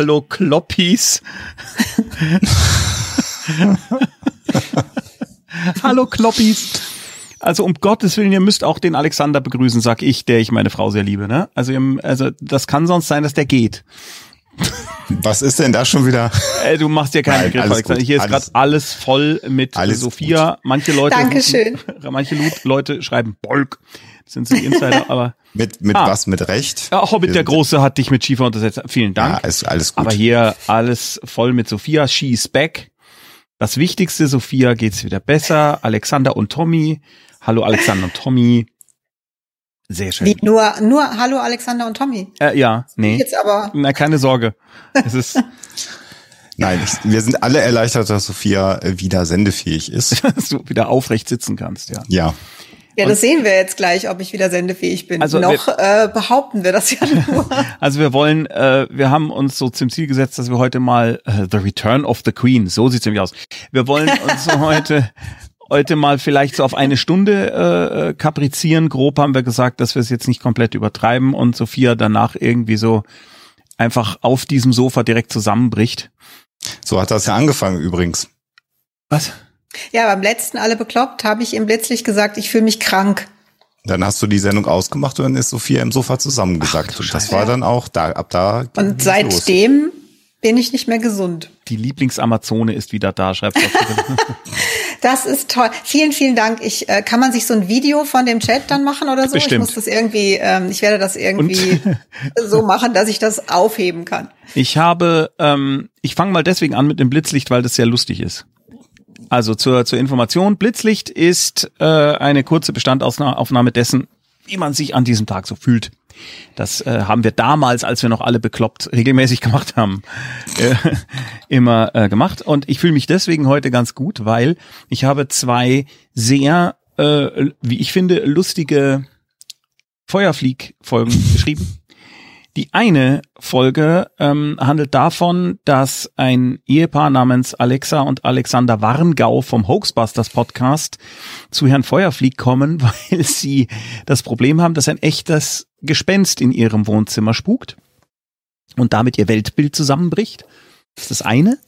Hallo Kloppis. Hallo Kloppis. Also um Gottes Willen, ihr müsst auch den Alexander begrüßen, sag ich, der ich meine Frau sehr liebe. Ne? Also, also das kann sonst sein, dass der geht. Was ist denn da schon wieder? Äh, du machst dir keinen Begriff, Alexander. Hier ist gerade alles voll mit alles Sophia. Gut. Manche Leute, Dankeschön. manche Leute schreiben Bolk. Sind sie Insider, aber mit mit ah, was mit Recht? Ja, Hobbit der Große hat dich mit Schiefer untersetzt. Vielen Dank. Ja, ist alles gut. Aber hier alles voll mit Sophia. She is back. Das Wichtigste, Sophia geht's wieder besser. Alexander und Tommy. Hallo Alexander und Tommy. Sehr schön. Wie, nur, nur Hallo Alexander und Tommy. Äh, ja, nee. Jetzt aber. Na, keine Sorge. Es ist. Nein, ich, wir sind alle erleichtert, dass Sophia wieder sendefähig ist. dass du wieder aufrecht sitzen kannst, ja. Ja. Ja, das sehen wir jetzt gleich, ob ich wieder sendefähig bin. Also Noch wir, äh, behaupten wir das ja nur. Also wir wollen, äh, wir haben uns so zum Ziel gesetzt, dass wir heute mal äh, The Return of the Queen, so sieht's nämlich aus. Wir wollen uns heute heute mal vielleicht so auf eine Stunde äh, äh, kaprizieren. Grob haben wir gesagt, dass wir es jetzt nicht komplett übertreiben und Sophia danach irgendwie so einfach auf diesem Sofa direkt zusammenbricht. So hat das ja angefangen übrigens. Was? Ja, beim letzten alle bekloppt habe ich ihm letztlich gesagt, ich fühle mich krank. Dann hast du die Sendung ausgemacht und dann ist Sophia im Sofa zusammengesackt. und das war dann auch da, ab da. Und seitdem los. bin ich nicht mehr gesund. Die Lieblingsamazone ist wieder da, schreibt Das ist toll. Vielen, vielen Dank. Ich äh, kann man sich so ein Video von dem Chat dann machen oder so? Bestimmt. Ich muss das irgendwie, ähm, ich werde das irgendwie so machen, dass ich das aufheben kann. Ich habe, ähm, ich fange mal deswegen an mit dem Blitzlicht, weil das sehr lustig ist. Also zur, zur Information, Blitzlicht ist äh, eine kurze Bestandaufnahme dessen, wie man sich an diesem Tag so fühlt. Das äh, haben wir damals, als wir noch alle bekloppt regelmäßig gemacht haben, äh, immer äh, gemacht. Und ich fühle mich deswegen heute ganz gut, weil ich habe zwei sehr, äh, wie ich finde, lustige Feuerflieg-Folgen geschrieben. Die eine Folge ähm, handelt davon, dass ein Ehepaar namens Alexa und Alexander Warngau vom Hoaxbusters Podcast zu Herrn Feuerflieg kommen, weil sie das Problem haben, dass ein echtes Gespenst in ihrem Wohnzimmer spukt und damit ihr Weltbild zusammenbricht. Das ist das eine.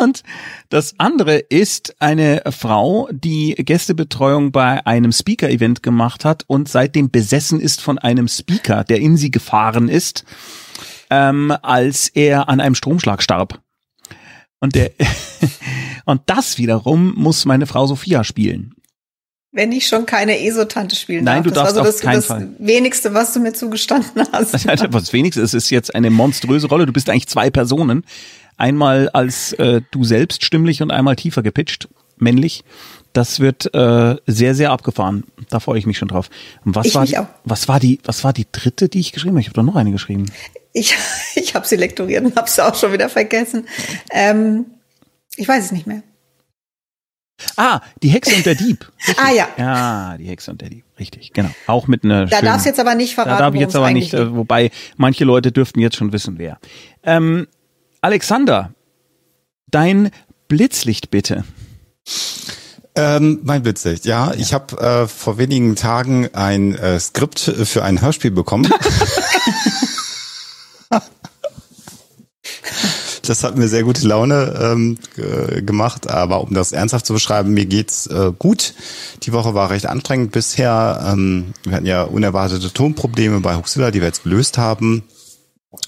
Und das andere ist eine Frau, die Gästebetreuung bei einem Speaker-Event gemacht hat und seitdem besessen ist von einem Speaker, der in sie gefahren ist, ähm, als er an einem Stromschlag starb. Und der und das wiederum muss meine Frau Sophia spielen. Wenn ich schon keine ESO-Tante spielen Nein, darf. du darfst das das, keinen das Fall. Wenigste, was du mir zugestanden hast. Das Wenigste, es ist jetzt eine monströse Rolle. Du bist eigentlich zwei Personen. Einmal als äh, du selbst stimmlich und einmal tiefer gepitcht, männlich. Das wird äh, sehr, sehr abgefahren. Da freue ich mich schon drauf. Und was ich war die, was war die, was war die dritte, die ich geschrieben habe? Ich habe doch noch eine geschrieben. Ich, ich habe sie lektoriert und habe sie auch schon wieder vergessen. Ähm, ich weiß es nicht mehr. Ah, die Hexe und der Dieb. Richtig. Ah ja. Ja, die Hexe und der Dieb. Richtig, genau. Auch mit einer. Da darfst du jetzt aber nicht verraten. Da darf ich jetzt aber nicht, äh, wobei manche Leute dürften jetzt schon wissen, wer. Ähm, Alexander, dein Blitzlicht bitte. Ähm, mein Blitzlicht, ja. Ich habe äh, vor wenigen Tagen ein äh, Skript für ein Hörspiel bekommen. das hat mir sehr gute Laune ähm, gemacht. Aber um das ernsthaft zu beschreiben, mir geht's äh, gut. Die Woche war recht anstrengend bisher. Ähm, wir hatten ja unerwartete Tonprobleme bei Huxilla, die wir jetzt gelöst haben.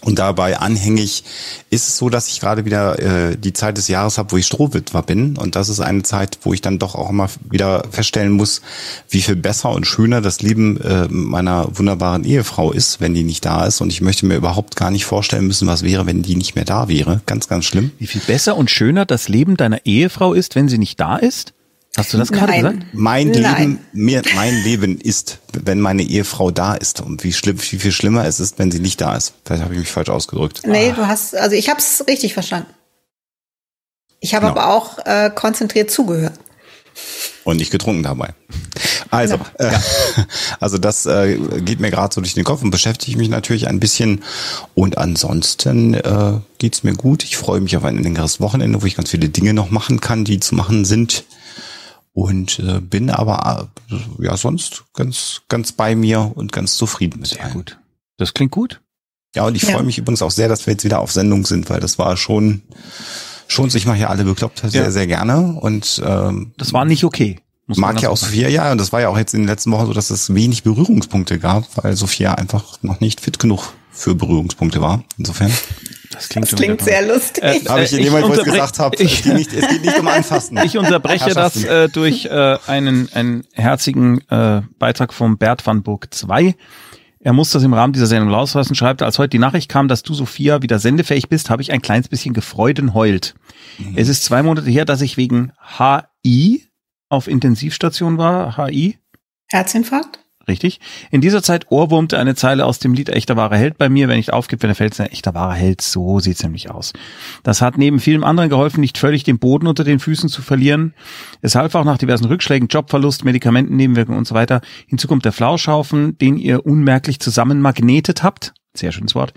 Und dabei anhängig ist es so, dass ich gerade wieder äh, die Zeit des Jahres habe, wo ich Strohwitwer bin. Und das ist eine Zeit, wo ich dann doch auch immer wieder feststellen muss, wie viel besser und schöner das Leben äh, meiner wunderbaren Ehefrau ist, wenn die nicht da ist. Und ich möchte mir überhaupt gar nicht vorstellen müssen, was wäre, wenn die nicht mehr da wäre. Ganz, ganz schlimm. Wie viel besser und schöner das Leben deiner Ehefrau ist, wenn sie nicht da ist? Hast du das gerade gesagt? Mein Nein. Leben, mir, mein Leben ist, wenn meine Ehefrau da ist und wie schlimm, wie viel schlimmer es ist, wenn sie nicht da ist. Vielleicht habe ich mich falsch ausgedrückt. Nee, ah. du hast, also ich habe es richtig verstanden. Ich habe genau. aber auch äh, konzentriert zugehört. Und nicht getrunken dabei. Also, ja. äh, also das äh, geht mir gerade so durch den Kopf und beschäftige mich natürlich ein bisschen. Und ansonsten äh, geht's mir gut. Ich freue mich auf ein längeres Wochenende, wo ich ganz viele Dinge noch machen kann, die zu machen sind und äh, bin aber äh, ja sonst ganz ganz bei mir und ganz zufrieden mit Sehr gut. Das klingt gut. Ja, und ich ja. freue mich übrigens auch sehr, dass wir jetzt wieder auf Sendung sind, weil das war schon, schon, ich mache ja alle bekloppt sehr, ja. sehr gerne. Und ähm, das war nicht okay. Mag ja auch Sophia, ja, und das war ja auch jetzt in den letzten Wochen so, dass es wenig Berührungspunkte gab, weil Sophia einfach noch nicht fit genug für Berührungspunkte war. Insofern. Das klingt, das klingt sehr lustig. Äh, habe ich in dem Moment, wo ich gesagt habe, es, geht nicht, es geht nicht um Anfassen. Ich unterbreche das äh, durch äh, einen, einen herzigen äh, Beitrag vom Bert van Burg 2. Er muss das im Rahmen dieser Sendung rauslassen, schreibt, als heute die Nachricht kam, dass du, Sophia, wieder sendefähig bist, habe ich ein kleines bisschen gefreuden heult. Mhm. Es ist zwei Monate her, dass ich wegen HI auf Intensivstation war. HI? Herzinfarkt? Richtig. In dieser Zeit ohrwurmte eine Zeile aus dem Lied Echter wahrer Held bei mir. Wenn nicht aufgibt, wenn er fällt, ist ein echter wahrer Held. So sieht's nämlich aus. Das hat neben vielem anderen geholfen, nicht völlig den Boden unter den Füßen zu verlieren. Es half auch nach diversen Rückschlägen, Jobverlust, Medikamenten, Nebenwirkungen und so weiter. Hinzu kommt der Flauschhaufen, den ihr unmerklich zusammenmagnetet habt sehr schönes Wort,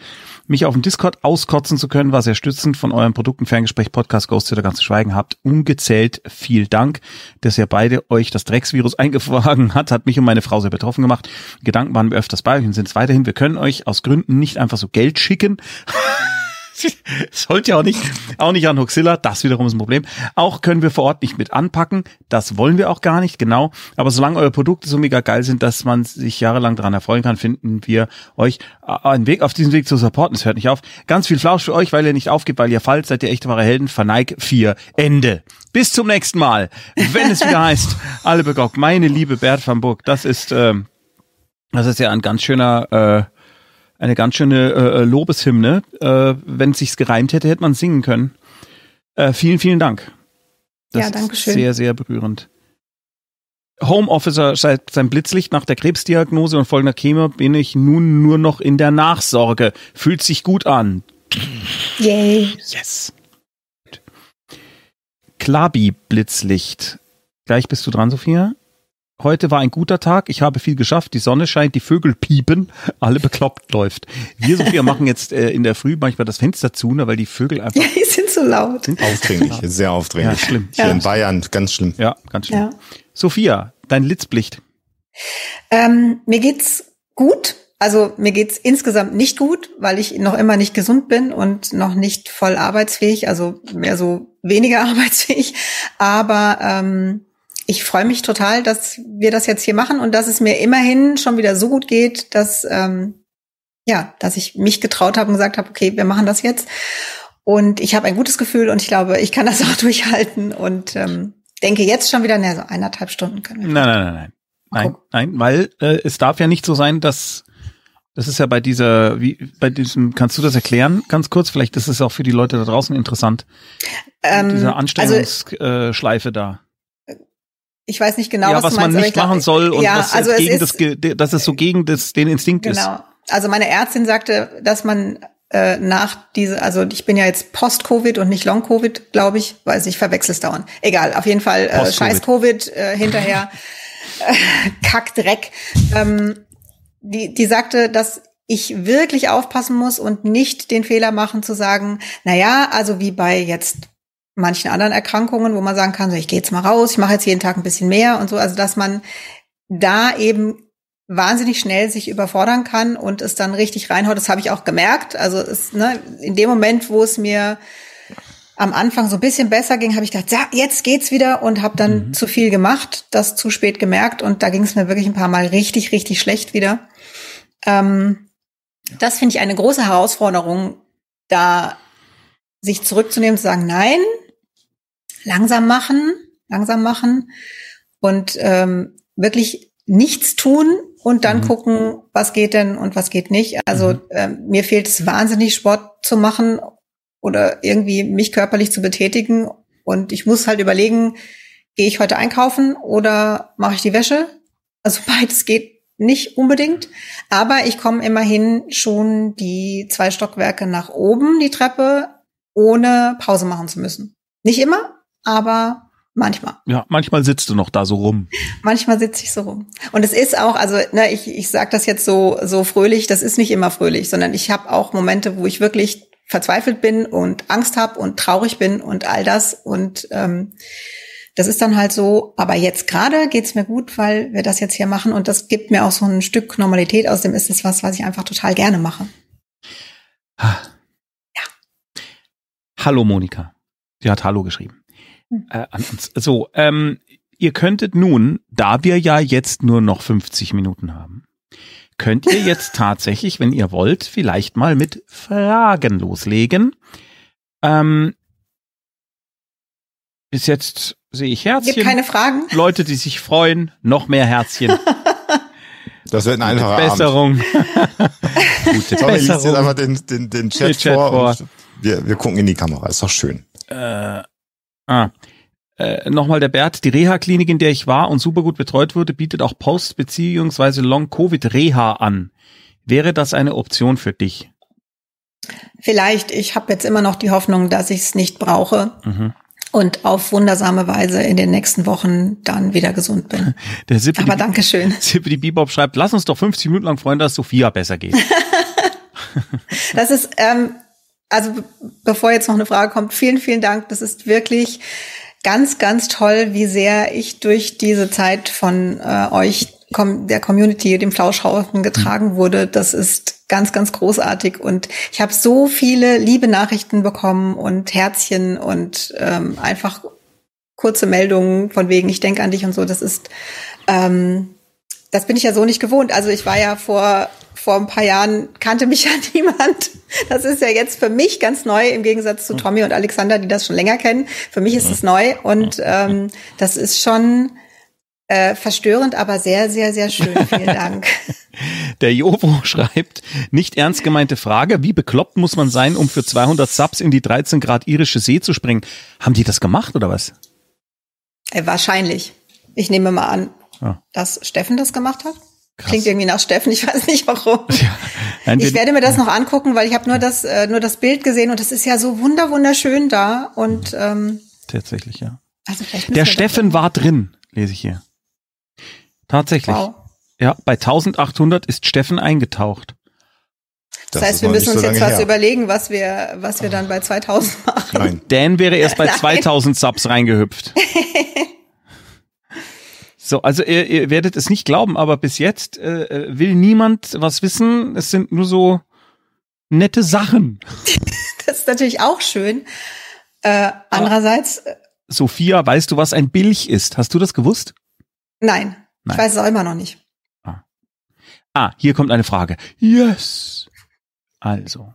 mich auf dem Discord auskotzen zu können, war sehr stützend von eurem Produkten Ferngespräch Podcast Ghost oder ganz zu schweigen habt. Ungezählt viel Dank, dass ihr beide euch das Drecksvirus eingefangen hat, hat mich und meine Frau sehr betroffen gemacht. Gedanken waren wir öfters bei euch und sind es weiterhin. Wir können euch aus Gründen nicht einfach so Geld schicken. Sollte ja auch nicht, auch nicht an Huxilla, das wiederum ist ein Problem. Auch können wir vor Ort nicht mit anpacken, das wollen wir auch gar nicht, genau. Aber solange eure Produkte so mega geil sind, dass man sich jahrelang daran erfreuen kann, finden wir euch äh, einen Weg auf diesem Weg zu supporten. Es hört nicht auf. Ganz viel Flausch für euch, weil ihr nicht aufgebt, weil ihr fallt, seid ihr echte wahre Helden. Verneig 4. Ende. Bis zum nächsten Mal. Wenn es wieder heißt, alle begockt, meine liebe Bert van Burg, das ist, ähm, das ist ja ein ganz schöner, äh, eine ganz schöne äh, äh, Lobeshymne. Äh, Wenn es sich gereimt hätte, hätte man singen können. Äh, vielen, vielen Dank. Das ja, danke schön. Ist sehr, sehr berührend. Homeofficer seit sein Blitzlicht nach der Krebsdiagnose und folgender Chemo bin ich nun nur noch in der Nachsorge. Fühlt sich gut an. Yay. Yes. Klabi Blitzlicht. Gleich bist du dran, Sophia. Heute war ein guter Tag, ich habe viel geschafft, die Sonne scheint, die Vögel piepen, alle bekloppt läuft. Wir, Sophia, machen jetzt äh, in der Früh manchmal das Fenster zu, ne, weil die Vögel einfach... Ja, die sind so laut. Sind aufdringlich, sehr aufdringlich. Ja, schlimm. Hier ja. in Bayern, ganz schlimm. Ja, ganz schlimm. Ja. Sophia, dein Litzblicht. Ähm, mir geht's gut. Also mir geht's insgesamt nicht gut, weil ich noch immer nicht gesund bin und noch nicht voll arbeitsfähig, also mehr so weniger arbeitsfähig. Aber ähm, ich freue mich total, dass wir das jetzt hier machen und dass es mir immerhin schon wieder so gut geht, dass ähm, ja, dass ich mich getraut habe und gesagt habe, okay, wir machen das jetzt. Und ich habe ein gutes Gefühl und ich glaube, ich kann das auch durchhalten und ähm, denke jetzt schon wieder, naja, so eineinhalb Stunden können wir. Nein, nein, nein, nein. Nein, nein, weil äh, es darf ja nicht so sein, dass das ist ja bei dieser, wie bei diesem, kannst du das erklären, ganz kurz? Vielleicht ist es auch für die Leute da draußen interessant. Ähm, diese Anstrengungsschleife also, da ich weiß nicht genau, ja, was, was man meinst, nicht machen glaub, soll und ja, was also gegen das, dass es so gegen das, den Instinkt genau. ist. Genau. Also meine Ärztin sagte, dass man äh, nach diese, also ich bin ja jetzt Post-Covid und nicht Long-Covid, glaube ich, weiß ich, verwechsel es dauernd. Egal, auf jeden Fall äh, Scheiß-Covid äh, hinterher, äh, Kackdreck. Ähm, die, die sagte, dass ich wirklich aufpassen muss und nicht den Fehler machen zu sagen, na ja, also wie bei jetzt manchen anderen Erkrankungen, wo man sagen kann, so ich gehe jetzt mal raus, ich mache jetzt jeden Tag ein bisschen mehr und so, also dass man da eben wahnsinnig schnell sich überfordern kann und es dann richtig reinhaut. Das habe ich auch gemerkt. Also es, ne, in dem Moment, wo es mir am Anfang so ein bisschen besser ging, habe ich gedacht, ja, jetzt geht's wieder und habe dann mhm. zu viel gemacht, das zu spät gemerkt und da ging es mir wirklich ein paar Mal richtig, richtig schlecht wieder. Ähm, das finde ich eine große Herausforderung, da sich zurückzunehmen, zu sagen, nein, langsam machen, langsam machen und ähm, wirklich nichts tun und dann mhm. gucken, was geht denn und was geht nicht. Also mhm. ähm, mir fehlt es wahnsinnig, Sport zu machen oder irgendwie mich körperlich zu betätigen. Und ich muss halt überlegen, gehe ich heute einkaufen oder mache ich die Wäsche? Also beides geht nicht unbedingt, aber ich komme immerhin schon die zwei Stockwerke nach oben, die Treppe, ohne Pause machen zu müssen. Nicht immer, aber manchmal. Ja, manchmal sitzt du noch da so rum. Manchmal sitze ich so rum. Und es ist auch, also ne, ich, ich sage das jetzt so, so fröhlich, das ist nicht immer fröhlich, sondern ich habe auch Momente, wo ich wirklich verzweifelt bin und Angst habe und traurig bin und all das. Und ähm, das ist dann halt so, aber jetzt gerade geht's mir gut, weil wir das jetzt hier machen und das gibt mir auch so ein Stück Normalität. Außerdem ist es was, was ich einfach total gerne mache. Ja. Hallo Monika. Sie hat Hallo geschrieben. Äh, an uns. So, ähm, ihr könntet nun, da wir ja jetzt nur noch 50 Minuten haben, könnt ihr jetzt tatsächlich, wenn ihr wollt, vielleicht mal mit Fragen loslegen. Ähm, bis jetzt sehe ich Herzchen. Gibt keine Fragen. Leute, die sich freuen, noch mehr Herzchen. Das wird ein einfacher Besserung. Gute Tommy liest jetzt einfach den, den, den Chat, den Chat vor. vor. wir, wir gucken in die Kamera, ist doch schön. Äh, ah. Äh, Nochmal der Bert, die Reha-Klinik, in der ich war und super gut betreut wurde, bietet auch Post- bzw. Long-Covid-Reha an. Wäre das eine Option für dich? Vielleicht. Ich habe jetzt immer noch die Hoffnung, dass ich es nicht brauche. Mhm und auf wundersame Weise in den nächsten Wochen dann wieder gesund bin. Der Sippe Aber danke schön. Sippe die Bebop schreibt, lass uns doch 50 Minuten lang freuen, dass Sophia besser geht. das ist, ähm, also bevor jetzt noch eine Frage kommt, vielen, vielen Dank. Das ist wirklich ganz, ganz toll, wie sehr ich durch diese Zeit von äh, euch, der Community, dem Flauschhaufen getragen wurde. Das ist ganz, ganz großartig. Und ich habe so viele liebe Nachrichten bekommen und Herzchen und ähm, einfach kurze Meldungen von wegen, ich denke an dich und so. Das ist, ähm, das bin ich ja so nicht gewohnt. Also ich war ja vor vor ein paar Jahren kannte mich ja niemand. Das ist ja jetzt für mich ganz neu im Gegensatz zu Tommy und Alexander, die das schon länger kennen. Für mich ist es neu und ähm, das ist schon äh, verstörend, aber sehr, sehr, sehr schön. Vielen Dank. Der Jovo schreibt, nicht ernst gemeinte Frage, wie bekloppt muss man sein, um für 200 Subs in die 13 Grad irische See zu springen? Haben die das gemacht oder was? Äh, wahrscheinlich. Ich nehme mal an, ah. dass Steffen das gemacht hat. Krass. Klingt irgendwie nach Steffen, ich weiß nicht warum. Ja, ich werde mir das noch angucken, weil ich habe nur das äh, nur das Bild gesehen und es ist ja so wunder wunderschön da und ähm, tatsächlich ja. Also Der Steffen war drin, lese ich hier. Tatsächlich. Wow. Ja, bei 1800 ist Steffen eingetaucht. Das, das heißt, wir müssen uns so jetzt was her. überlegen, was wir, was wir dann bei 2000 machen. Nein. Dan wäre erst bei 2000 Subs reingehüpft. so, also ihr, ihr werdet es nicht glauben, aber bis jetzt äh, äh will niemand was wissen. Es sind nur so nette Sachen. das ist natürlich auch schön. Äh, andererseits. Äh, Sophia, weißt du, was ein Bilch ist? Hast du das gewusst? Nein. Nein. Ich weiß es auch immer noch nicht. Ah. ah, hier kommt eine Frage. Yes. Also.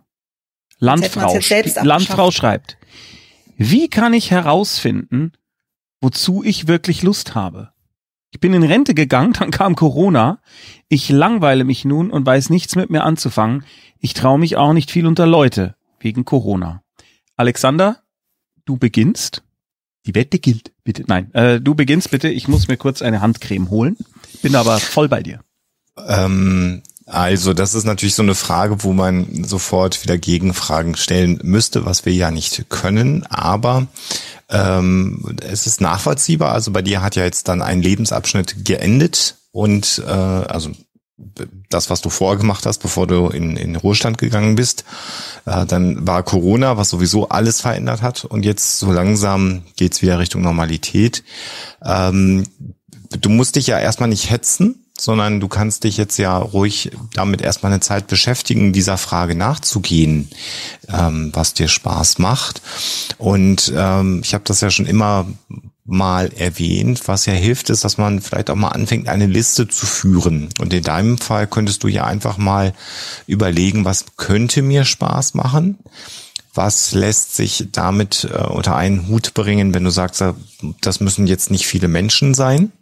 Landfrau, Landfrau schreibt, wie kann ich herausfinden, wozu ich wirklich Lust habe? Ich bin in Rente gegangen, dann kam Corona. Ich langweile mich nun und weiß nichts mit mir anzufangen. Ich traue mich auch nicht viel unter Leute wegen Corona. Alexander, du beginnst. Die Wette gilt. Bitte, nein, äh, du beginnst bitte. Ich muss mir kurz eine Handcreme holen. Bin aber voll bei dir. Ähm, also das ist natürlich so eine Frage, wo man sofort wieder Gegenfragen stellen müsste, was wir ja nicht können. Aber ähm, es ist nachvollziehbar. Also bei dir hat ja jetzt dann ein Lebensabschnitt geendet und äh, also das, was du vorgemacht hast, bevor du in, in Ruhestand gegangen bist. Äh, dann war Corona, was sowieso alles verändert hat. Und jetzt so langsam geht's wieder Richtung Normalität. Ähm, du musst dich ja erstmal nicht hetzen, sondern du kannst dich jetzt ja ruhig damit erstmal eine Zeit beschäftigen, dieser Frage nachzugehen, ähm, was dir Spaß macht. Und ähm, ich habe das ja schon immer mal erwähnt. Was ja hilft, ist, dass man vielleicht auch mal anfängt, eine Liste zu führen. Und in deinem Fall könntest du ja einfach mal überlegen, was könnte mir Spaß machen? Was lässt sich damit äh, unter einen Hut bringen, wenn du sagst, äh, das müssen jetzt nicht viele Menschen sein?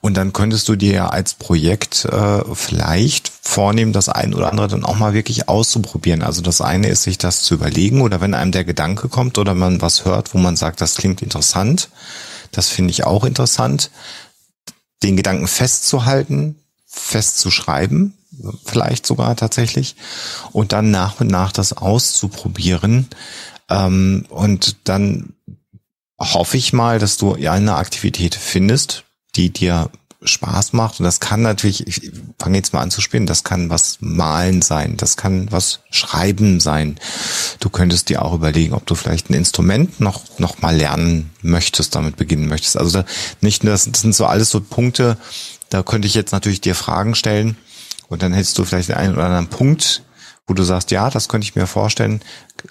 Und dann könntest du dir ja als Projekt äh, vielleicht vornehmen, das ein oder andere dann auch mal wirklich auszuprobieren. Also das eine ist, sich das zu überlegen oder wenn einem der Gedanke kommt oder man was hört, wo man sagt, das klingt interessant, das finde ich auch interessant, den Gedanken festzuhalten, festzuschreiben, vielleicht sogar tatsächlich, und dann nach und nach das auszuprobieren. Ähm, und dann hoffe ich mal, dass du eine Aktivität findest, die dir Spaß macht. Und das kann natürlich, ich fange jetzt mal an zu spielen, das kann was malen sein, das kann was schreiben sein. Du könntest dir auch überlegen, ob du vielleicht ein Instrument noch, noch mal lernen möchtest, damit beginnen möchtest. Also da, nicht nur, das sind so alles so Punkte, da könnte ich jetzt natürlich dir Fragen stellen und dann hättest du vielleicht den einen oder anderen Punkt, wo du sagst, ja, das könnte ich mir vorstellen.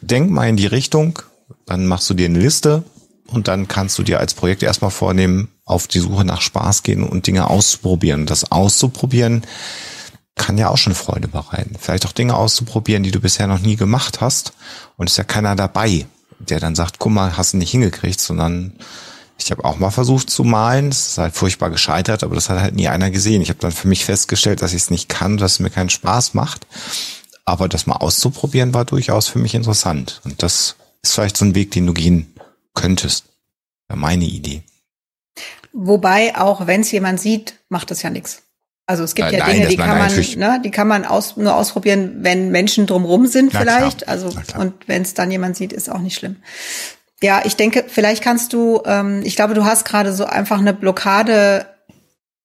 Denk mal in die Richtung, dann machst du dir eine Liste und dann kannst du dir als Projekt erstmal vornehmen, auf die Suche nach Spaß gehen und Dinge auszuprobieren. Das auszuprobieren kann ja auch schon Freude bereiten. Vielleicht auch Dinge auszuprobieren, die du bisher noch nie gemacht hast. Und ist ja keiner dabei, der dann sagt, guck mal, hast du nicht hingekriegt, sondern ich habe auch mal versucht zu malen. Das ist halt furchtbar gescheitert, aber das hat halt nie einer gesehen. Ich habe dann für mich festgestellt, dass ich es nicht kann, dass es mir keinen Spaß macht. Aber das mal auszuprobieren war durchaus für mich interessant. Und das ist vielleicht so ein Weg, den du gehen könntest. Ja, meine Idee. Wobei, auch wenn es jemand sieht, macht das ja nichts. Also es gibt äh, ja nein, Dinge, die kann man, ne, die kann man aus, nur ausprobieren, wenn Menschen drumrum sind Na vielleicht. Klar. Also und wenn es dann jemand sieht, ist auch nicht schlimm. Ja, ich denke, vielleicht kannst du, ähm, ich glaube, du hast gerade so einfach eine Blockade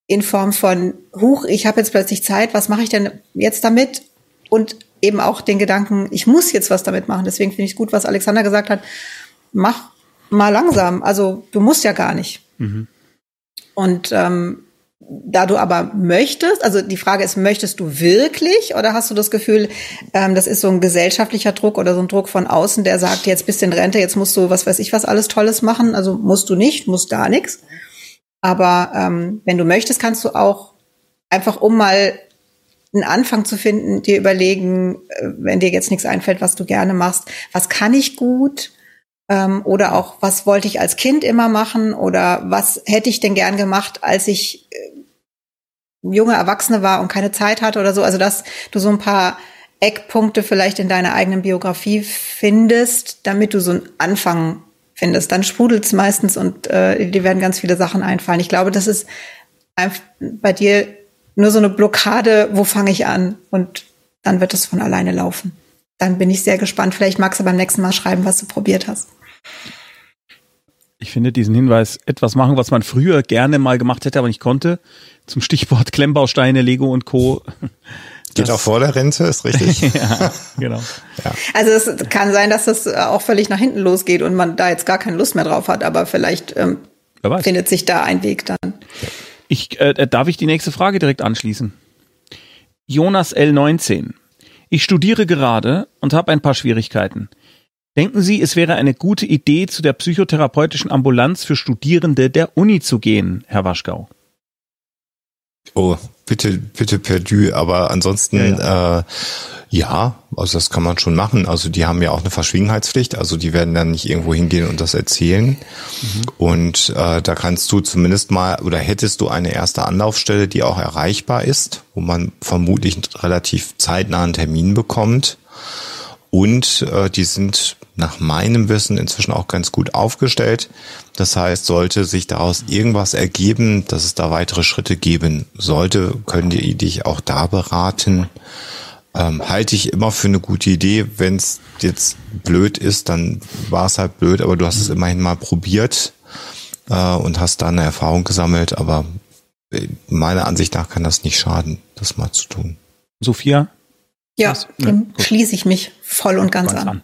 in Form von, huch, ich habe jetzt plötzlich Zeit, was mache ich denn jetzt damit? Und eben auch den Gedanken, ich muss jetzt was damit machen. Deswegen finde ich es gut, was Alexander gesagt hat. Mach mal langsam. Also du musst ja gar nicht. Mhm. Und ähm, da du aber möchtest, also die Frage ist, möchtest du wirklich oder hast du das Gefühl, ähm, das ist so ein gesellschaftlicher Druck oder so ein Druck von außen, der sagt, jetzt bist du in Rente, jetzt musst du was weiß ich was alles Tolles machen. Also musst du nicht, musst gar nichts. Aber ähm, wenn du möchtest, kannst du auch einfach, um mal einen Anfang zu finden, dir überlegen, äh, wenn dir jetzt nichts einfällt, was du gerne machst, was kann ich gut? Ähm, oder auch, was wollte ich als Kind immer machen? Oder was hätte ich denn gern gemacht, als ich äh, junge Erwachsene war und keine Zeit hatte oder so? Also, dass du so ein paar Eckpunkte vielleicht in deiner eigenen Biografie findest, damit du so einen Anfang findest. Dann sprudelt's meistens und äh, dir werden ganz viele Sachen einfallen. Ich glaube, das ist bei dir nur so eine Blockade, wo fange ich an? Und dann wird es von alleine laufen. Dann bin ich sehr gespannt. Vielleicht magst du beim nächsten Mal schreiben, was du probiert hast. Ich finde diesen Hinweis, etwas machen, was man früher gerne mal gemacht hätte, aber nicht konnte. Zum Stichwort Klemmbausteine, Lego und Co. Geht auch vor der Rente, ist richtig. ja, genau. Ja. Also es kann sein, dass das auch völlig nach hinten losgeht und man da jetzt gar keine Lust mehr drauf hat, aber vielleicht ähm, findet sich da ein Weg dann. Ich, äh, darf ich die nächste Frage direkt anschließen? Jonas L19. Ich studiere gerade und habe ein paar Schwierigkeiten. Denken Sie, es wäre eine gute Idee, zu der psychotherapeutischen Ambulanz für Studierende der Uni zu gehen, Herr Waschgau? Oh, bitte, bitte perdu, aber ansonsten, ja, ja. Äh, ja, also das kann man schon machen. Also die haben ja auch eine Verschwiegenheitspflicht, also die werden dann nicht irgendwo hingehen und das erzählen. Mhm. Und äh, da kannst du zumindest mal oder hättest du eine erste Anlaufstelle, die auch erreichbar ist, wo man vermutlich relativ zeitnah einen Termin bekommt. Und äh, die sind nach meinem Wissen inzwischen auch ganz gut aufgestellt. Das heißt, sollte sich daraus irgendwas ergeben, dass es da weitere Schritte geben sollte, können die dich auch da beraten. Ähm, halte ich immer für eine gute Idee. Wenn es jetzt blöd ist, dann war es halt blöd, aber du hast es immerhin mal probiert äh, und hast da eine Erfahrung gesammelt. Aber äh, meiner Ansicht nach kann das nicht schaden, das mal zu tun. Sophia? Ja, dem ja, schließe ich mich voll und ganz, ganz an. an.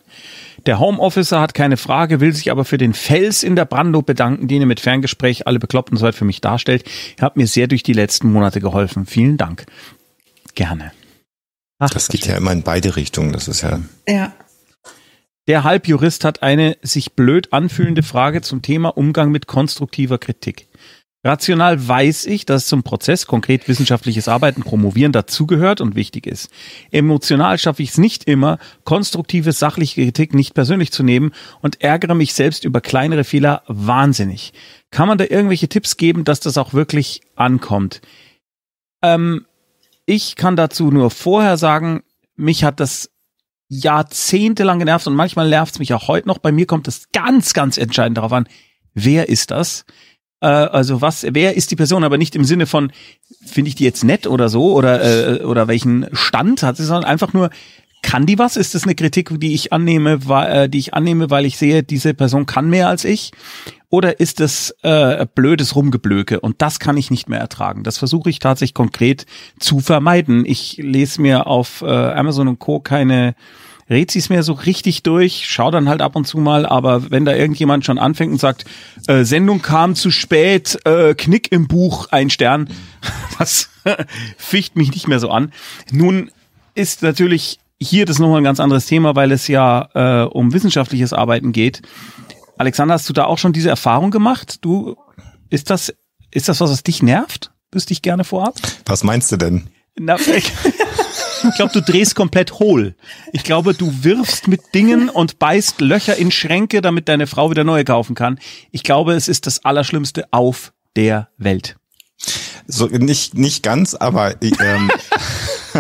Der Homeofficer hat keine Frage, will sich aber für den Fels in der Brando bedanken, den ihr mit Ferngespräch alle Bekloppten soweit für mich darstellt. Ihr habt mir sehr durch die letzten Monate geholfen. Vielen Dank. Gerne. Ach, das geht ja immer in beide Richtungen. Das ist ja. Ja. Der Halbjurist hat eine sich blöd anfühlende Frage zum Thema Umgang mit konstruktiver Kritik. Rational weiß ich, dass zum Prozess konkret wissenschaftliches Arbeiten promovieren dazugehört und wichtig ist. Emotional schaffe ich es nicht immer, konstruktive sachliche Kritik nicht persönlich zu nehmen und ärgere mich selbst über kleinere Fehler wahnsinnig. Kann man da irgendwelche Tipps geben, dass das auch wirklich ankommt? Ähm, ich kann dazu nur vorher sagen, mich hat das jahrzehntelang genervt und manchmal nervt es mich auch heute noch. Bei mir kommt es ganz, ganz entscheidend darauf an, wer ist das? Äh, also was, wer ist die Person, aber nicht im Sinne von, finde ich die jetzt nett oder so oder, äh, oder welchen Stand hat sie, sondern einfach nur, kann die was? Ist das eine Kritik, die ich annehme, weil, äh, die ich annehme, weil ich sehe, diese Person kann mehr als ich? Oder ist das äh, blödes Rumgeblöke? Und das kann ich nicht mehr ertragen. Das versuche ich tatsächlich konkret zu vermeiden. Ich lese mir auf äh, Amazon und Co. keine red sie es mir so richtig durch, schau dann halt ab und zu mal, aber wenn da irgendjemand schon anfängt und sagt, äh, Sendung kam zu spät, äh, Knick im Buch, ein Stern, das ficht mich nicht mehr so an. Nun ist natürlich hier das nochmal ein ganz anderes Thema, weil es ja äh, um wissenschaftliches Arbeiten geht. Alexander, hast du da auch schon diese Erfahrung gemacht? Du, ist das, ist das was, was dich nervt? Wüsste ich gerne vorab? Was meinst du denn? Na, ich glaube, du drehst komplett hohl. Ich glaube, du wirfst mit Dingen und beißt Löcher in Schränke, damit deine Frau wieder neue kaufen kann. Ich glaube, es ist das Allerschlimmste auf der Welt. So nicht nicht ganz, aber ähm,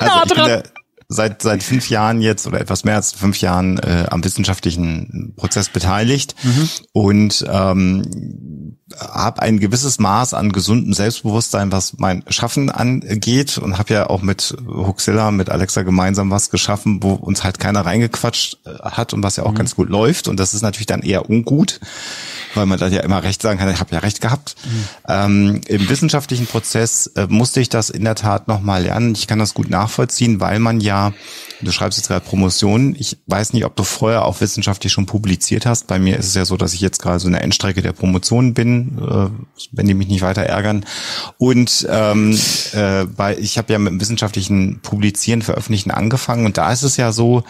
also ich bin der, seit seit fünf Jahren jetzt oder etwas mehr als fünf Jahren äh, am wissenschaftlichen Prozess beteiligt mhm. und ähm, habe ein gewisses Maß an gesundem Selbstbewusstsein, was mein Schaffen angeht und habe ja auch mit Huxilla, mit Alexa gemeinsam was geschaffen, wo uns halt keiner reingequatscht äh, hat und was ja auch mhm. ganz gut läuft und das ist natürlich dann eher ungut weil man dann ja immer recht sagen kann, ich habe ja recht gehabt. Mhm. Ähm, Im wissenschaftlichen Prozess äh, musste ich das in der Tat nochmal lernen. Ich kann das gut nachvollziehen, weil man ja, du schreibst jetzt gerade Promotion, ich weiß nicht, ob du vorher auch wissenschaftlich schon publiziert hast. Bei mir ist es ja so, dass ich jetzt gerade so in der Endstrecke der Promotion bin, äh, wenn die mich nicht weiter ärgern. Und ähm, äh, bei, ich habe ja mit dem wissenschaftlichen Publizieren, Veröffentlichen angefangen und da ist es ja so,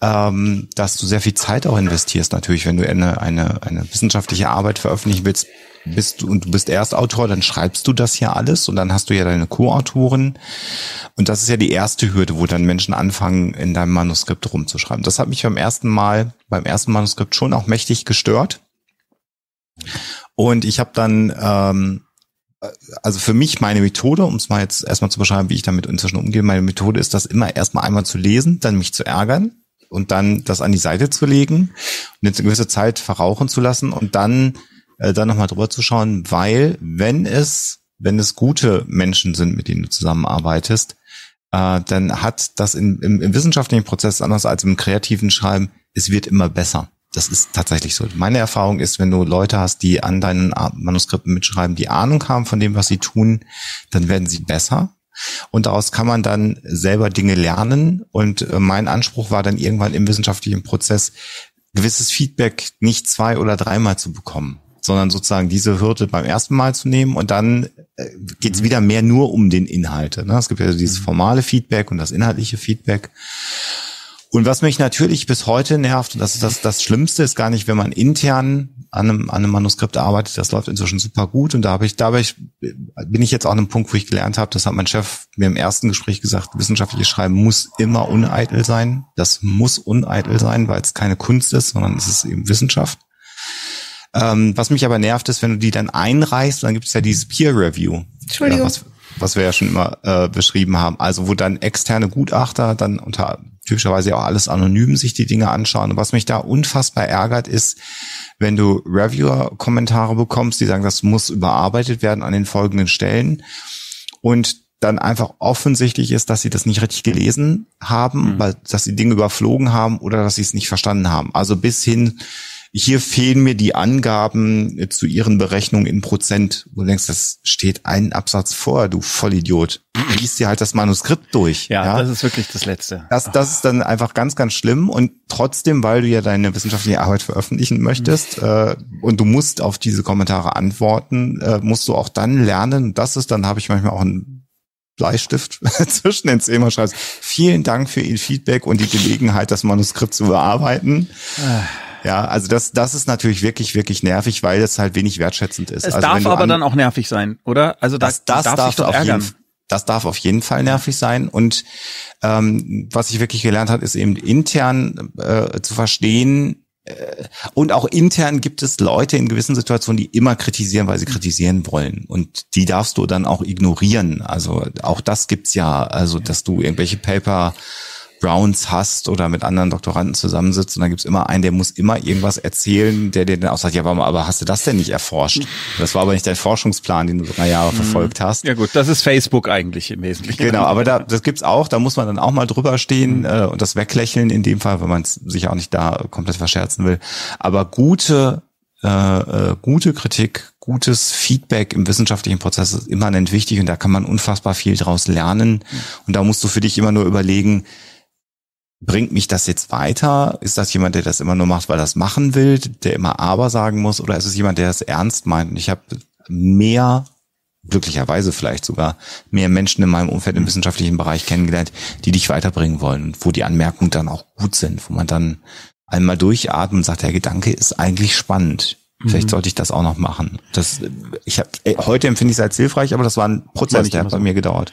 ähm, dass du sehr viel Zeit auch investierst natürlich, wenn du eine, eine, eine wissenschaftliche Arbeit veröffentlichen willst, bist du und du bist Erstautor, dann schreibst du das ja alles und dann hast du ja deine Co-Autoren und das ist ja die erste Hürde, wo dann Menschen anfangen, in deinem Manuskript rumzuschreiben. Das hat mich beim ersten Mal, beim ersten Manuskript schon auch mächtig gestört und ich habe dann ähm, also für mich meine Methode, um es mal jetzt erstmal zu beschreiben, wie ich damit inzwischen umgehe, meine Methode ist das immer erstmal einmal zu lesen, dann mich zu ärgern, und dann das an die Seite zu legen und jetzt eine gewisse Zeit verrauchen zu lassen und dann äh, dann nochmal drüber zu schauen, weil wenn es, wenn es gute Menschen sind, mit denen du zusammenarbeitest, äh, dann hat das in, im, im wissenschaftlichen Prozess anders als im kreativen Schreiben, es wird immer besser. Das ist tatsächlich so. Meine Erfahrung ist, wenn du Leute hast, die an deinen Manuskripten mitschreiben, die Ahnung haben von dem, was sie tun, dann werden sie besser. Und daraus kann man dann selber Dinge lernen. Und äh, mein Anspruch war dann irgendwann im wissenschaftlichen Prozess, gewisses Feedback nicht zwei oder dreimal zu bekommen, sondern sozusagen diese Hürde beim ersten Mal zu nehmen und dann äh, geht es wieder mehr nur um den Inhalt. Ne? Es gibt ja dieses mhm. formale Feedback und das inhaltliche Feedback. Und was mich natürlich bis heute nervt, und das ist das, das Schlimmste, ist gar nicht, wenn man intern an einem, an einem Manuskript arbeitet. Das läuft inzwischen super gut. Und da habe ich, dabei bin ich jetzt auch an einem Punkt, wo ich gelernt habe, das hat mein Chef mir im ersten Gespräch gesagt, wissenschaftliches Schreiben muss immer uneitel sein. Das muss uneitel sein, weil es keine Kunst ist, sondern es ist eben Wissenschaft. Ähm, was mich aber nervt, ist, wenn du die dann einreichst, dann gibt es ja dieses Peer Review. Entschuldigung. Was, was wir ja schon immer äh, beschrieben haben. Also wo dann externe Gutachter dann unter typischerweise auch alles anonym sich die Dinge anschauen. Und was mich da unfassbar ärgert, ist, wenn du Reviewer-Kommentare bekommst, die sagen, das muss überarbeitet werden an den folgenden Stellen und dann einfach offensichtlich ist, dass sie das nicht richtig gelesen haben, mhm. weil dass sie Dinge überflogen haben oder dass sie es nicht verstanden haben. Also bis hin hier fehlen mir die Angaben zu ihren Berechnungen in Prozent. Wo du denkst, das steht ein Absatz vor, du Vollidiot. Liest dir halt das Manuskript durch. Ja, ja, das ist wirklich das Letzte. Das, das ist dann einfach ganz, ganz schlimm. Und trotzdem, weil du ja deine wissenschaftliche Arbeit veröffentlichen möchtest mhm. äh, und du musst auf diese Kommentare antworten, äh, musst du auch dann lernen. Das ist, dann habe ich manchmal auch ein Bleistift zwischen den Zähnen schreibst. Vielen Dank für Ihr Feedback und die Gelegenheit, das Manuskript zu bearbeiten. Ja, also das, das ist natürlich wirklich, wirklich nervig, weil es halt wenig wertschätzend ist. Es also darf aber dann auch nervig sein, oder? Also das, das, das darf, darf auf ärgern. jeden das darf auf jeden Fall nervig sein. Und ähm, was ich wirklich gelernt habe, ist eben intern äh, zu verstehen, äh, und auch intern gibt es Leute in gewissen Situationen, die immer kritisieren, weil sie kritisieren wollen. Und die darfst du dann auch ignorieren. Also auch das gibt's ja. Also, dass du irgendwelche Paper Browns hast oder mit anderen Doktoranden zusammensitzt und dann gibt's immer einen, der muss immer irgendwas erzählen, der dir dann auch sagt, ja, aber, aber hast du das denn nicht erforscht? Das war aber nicht dein Forschungsplan, den du drei Jahre mhm. verfolgt hast. Ja gut, das ist Facebook eigentlich im Wesentlichen. Genau, aber da, das gibt's auch, da muss man dann auch mal drüber stehen mhm. äh, und das weglächeln in dem Fall, wenn man sich auch nicht da komplett verscherzen will. Aber gute äh, äh, gute Kritik, gutes Feedback im wissenschaftlichen Prozess ist immanent wichtig und da kann man unfassbar viel draus lernen. Mhm. Und da musst du für dich immer nur überlegen, bringt mich das jetzt weiter? Ist das jemand, der das immer nur macht, weil er das machen will, der immer aber sagen muss? Oder ist es jemand, der das ernst meint? Und ich habe mehr glücklicherweise vielleicht sogar mehr Menschen in meinem Umfeld im wissenschaftlichen Bereich kennengelernt, die dich weiterbringen wollen und wo die Anmerkungen dann auch gut sind, wo man dann einmal durchatmet und sagt, der Gedanke ist eigentlich spannend. Vielleicht mhm. sollte ich das auch noch machen. Das, ich hab, heute empfinde ich es als hilfreich, aber das war ein Prozess, der hat bei mir gedauert.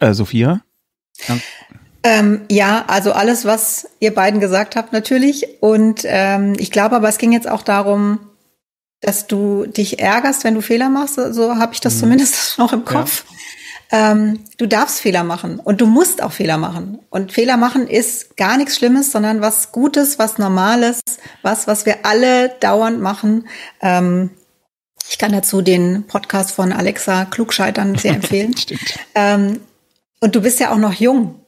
Äh, Sophia? Ja. Ähm, ja, also alles, was ihr beiden gesagt habt, natürlich. Und ähm, ich glaube aber, es ging jetzt auch darum, dass du dich ärgerst, wenn du Fehler machst. So habe ich das mhm. zumindest noch im Kopf. Ja. Ähm, du darfst Fehler machen und du musst auch Fehler machen. Und Fehler machen ist gar nichts Schlimmes, sondern was Gutes, was Normales, was, was wir alle dauernd machen. Ähm, ich kann dazu den Podcast von Alexa Klugscheitern sehr empfehlen. ähm, und du bist ja auch noch jung.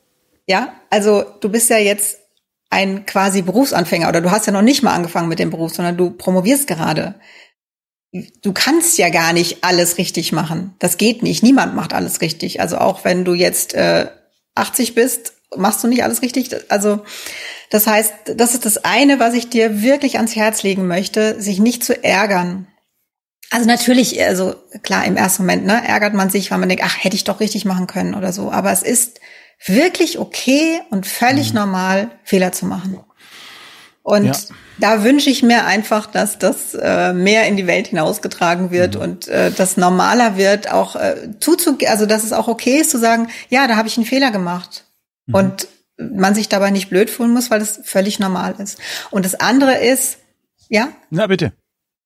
Ja, also du bist ja jetzt ein quasi Berufsanfänger oder du hast ja noch nicht mal angefangen mit dem Beruf, sondern du promovierst gerade du kannst ja gar nicht alles richtig machen. Das geht nicht. Niemand macht alles richtig. Also auch wenn du jetzt äh, 80 bist, machst du nicht alles richtig. Also das heißt, das ist das eine, was ich dir wirklich ans Herz legen möchte, sich nicht zu ärgern. Also natürlich, also klar, im ersten Moment ne, ärgert man sich, weil man denkt, ach, hätte ich doch richtig machen können oder so. Aber es ist wirklich okay und völlig mhm. normal, Fehler zu machen. Und ja. da wünsche ich mir einfach, dass das äh, mehr in die Welt hinausgetragen wird mhm. und äh, das normaler wird, auch äh, zuzugeben, also dass es auch okay ist zu sagen, ja, da habe ich einen Fehler gemacht. Mhm. Und man sich dabei nicht blöd fühlen muss, weil das völlig normal ist. Und das andere ist, ja? Na bitte.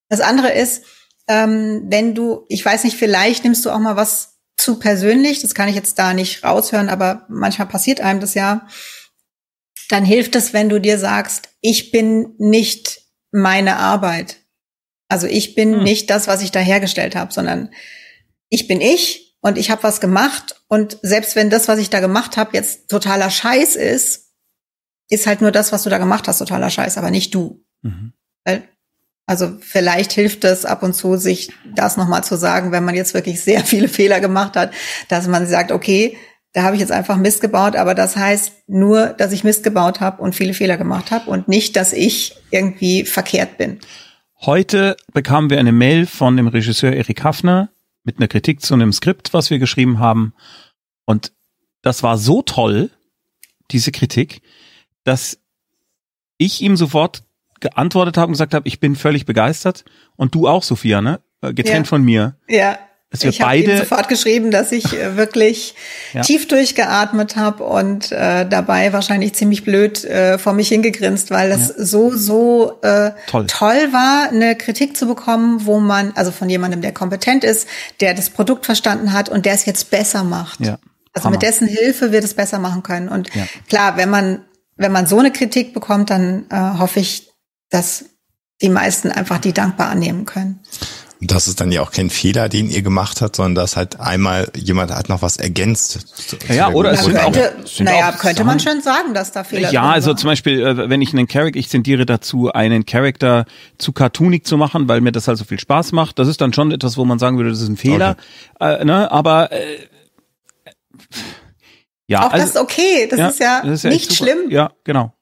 Das andere ist, ähm, wenn du, ich weiß nicht, vielleicht nimmst du auch mal was zu persönlich, das kann ich jetzt da nicht raushören, aber manchmal passiert einem das ja dann hilft es, wenn du dir sagst, ich bin nicht meine Arbeit. Also ich bin hm. nicht das, was ich da hergestellt habe, sondern ich bin ich und ich habe was gemacht und selbst wenn das, was ich da gemacht habe, jetzt totaler Scheiß ist, ist halt nur das, was du da gemacht hast, totaler Scheiß, aber nicht du. Mhm. Also vielleicht hilft es ab und zu, sich das nochmal zu sagen, wenn man jetzt wirklich sehr viele Fehler gemacht hat, dass man sagt, okay, da habe ich jetzt einfach Mist gebaut, aber das heißt nur, dass ich Mist gebaut habe und viele Fehler gemacht habe und nicht, dass ich irgendwie verkehrt bin. Heute bekamen wir eine Mail von dem Regisseur Erik Hafner mit einer Kritik zu einem Skript, was wir geschrieben haben. Und das war so toll, diese Kritik, dass ich ihm sofort geantwortet habe und gesagt habe, ich bin völlig begeistert. Und du auch, Sophia, ne? Getrennt ja. von mir. Ja dass wir ich beide sofort geschrieben, dass ich äh, wirklich ja. tief durchgeatmet habe und äh, dabei wahrscheinlich ziemlich blöd äh, vor mich hingegrinst, weil das ja. so so äh, toll. toll war, eine Kritik zu bekommen, wo man also von jemandem, der kompetent ist, der das Produkt verstanden hat und der es jetzt besser macht. Ja. Also Hammer. mit dessen Hilfe wird es besser machen können. Und ja. klar, wenn man wenn man so eine Kritik bekommt, dann äh, hoffe ich, dass die meisten einfach die dankbar annehmen können. Und das ist dann ja auch kein Fehler, den ihr gemacht habt, sondern dass halt einmal jemand hat noch was ergänzt. Ja, oder es sind könnte, auch, sind naja, könnte man schon sagen, dass da Fehler Ja, also zum Beispiel, äh, wenn ich einen Charakter, ich tendiere dazu, einen Charakter zu cartoonig zu machen, weil mir das halt so viel Spaß macht. Das ist dann schon etwas, wo man sagen würde, das ist ein Fehler. Okay. Äh, ne? Aber äh, ja, auch also, das ist okay. Das, ja, ist ja das ist ja nicht schlimm. Ja, genau.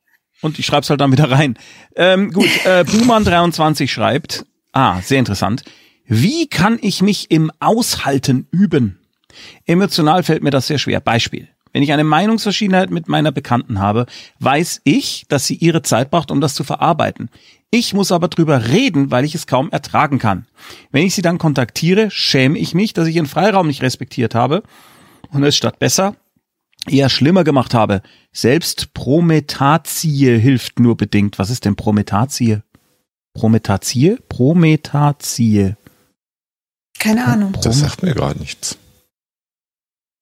Und ich schreibe es halt dann wieder rein. Ähm, gut, äh, Buhmann23 schreibt, ah, sehr interessant. Wie kann ich mich im Aushalten üben? Emotional fällt mir das sehr schwer. Beispiel. Wenn ich eine Meinungsverschiedenheit mit meiner Bekannten habe, weiß ich, dass sie ihre Zeit braucht, um das zu verarbeiten. Ich muss aber drüber reden, weil ich es kaum ertragen kann. Wenn ich sie dann kontaktiere, schäme ich mich, dass ich ihren Freiraum nicht respektiert habe und es statt besser eher schlimmer gemacht habe. Selbst Prometatie hilft nur bedingt. Was ist denn Prometatie? Prometatie? Prometatie. Keine Ahnung. Das sagt mir gar nichts.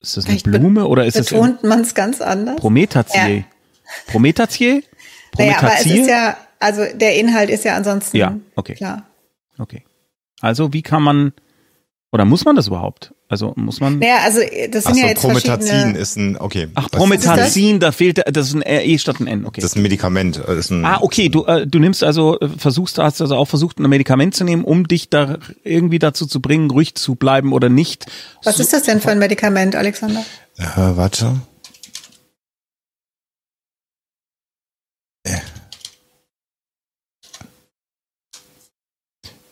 Ist das eine Vielleicht Blume oder ist es betont man es ganz anders? Prometatie. Ja. Prometatie? Prometatie? Naja, aber es ist ja, also der Inhalt ist ja ansonsten ja, okay. klar. Okay. Also wie kann man oder muss man das überhaupt? Also muss man. Ja, also das sind Ach ja jetzt Prometazin ist ein okay. Ach, Prometazin, da fehlt das ist ein E statt ein N. Okay. Das ist ein Medikament. Das ist ein ah, okay. Du äh, du nimmst also äh, versuchst hast also auch versucht ein Medikament zu nehmen, um dich da irgendwie dazu zu bringen, ruhig zu bleiben oder nicht. Was so, ist das denn für ein Medikament, Alexander? Äh, warte.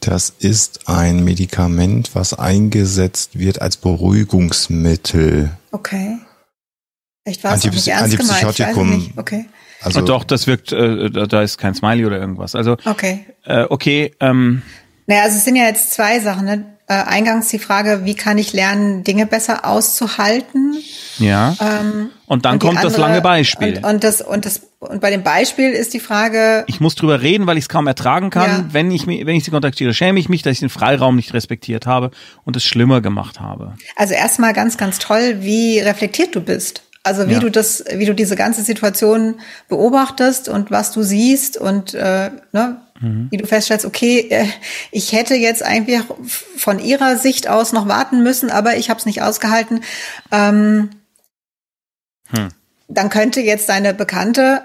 Das ist ein Medikament, was eingesetzt wird als Beruhigungsmittel. Okay. Echt war es Antipsy nicht ernst Antipsychotikum. Gemeint, okay. Also doch, das wirkt, äh, da ist kein Smiley oder irgendwas. Also okay, äh, okay. Ähm, naja, also es sind ja jetzt zwei Sachen. Ne? Äh, eingangs die Frage, wie kann ich lernen, Dinge besser auszuhalten? Ja. Ähm, und dann und kommt andere, das lange Beispiel. Und, und, das und das und bei dem Beispiel ist die Frage. Ich muss drüber reden, weil ich es kaum ertragen kann. Ja. Wenn ich wenn ich sie kontaktiere, schäme ich mich, dass ich den Freiraum nicht respektiert habe und es schlimmer gemacht habe. Also erstmal ganz ganz toll, wie reflektiert du bist. Also wie ja. du das, wie du diese ganze Situation beobachtest und was du siehst und äh, ne, mhm. wie du feststellst, okay, äh, ich hätte jetzt eigentlich von ihrer Sicht aus noch warten müssen, aber ich habe es nicht ausgehalten. Ähm, hm. Dann könnte jetzt deine Bekannte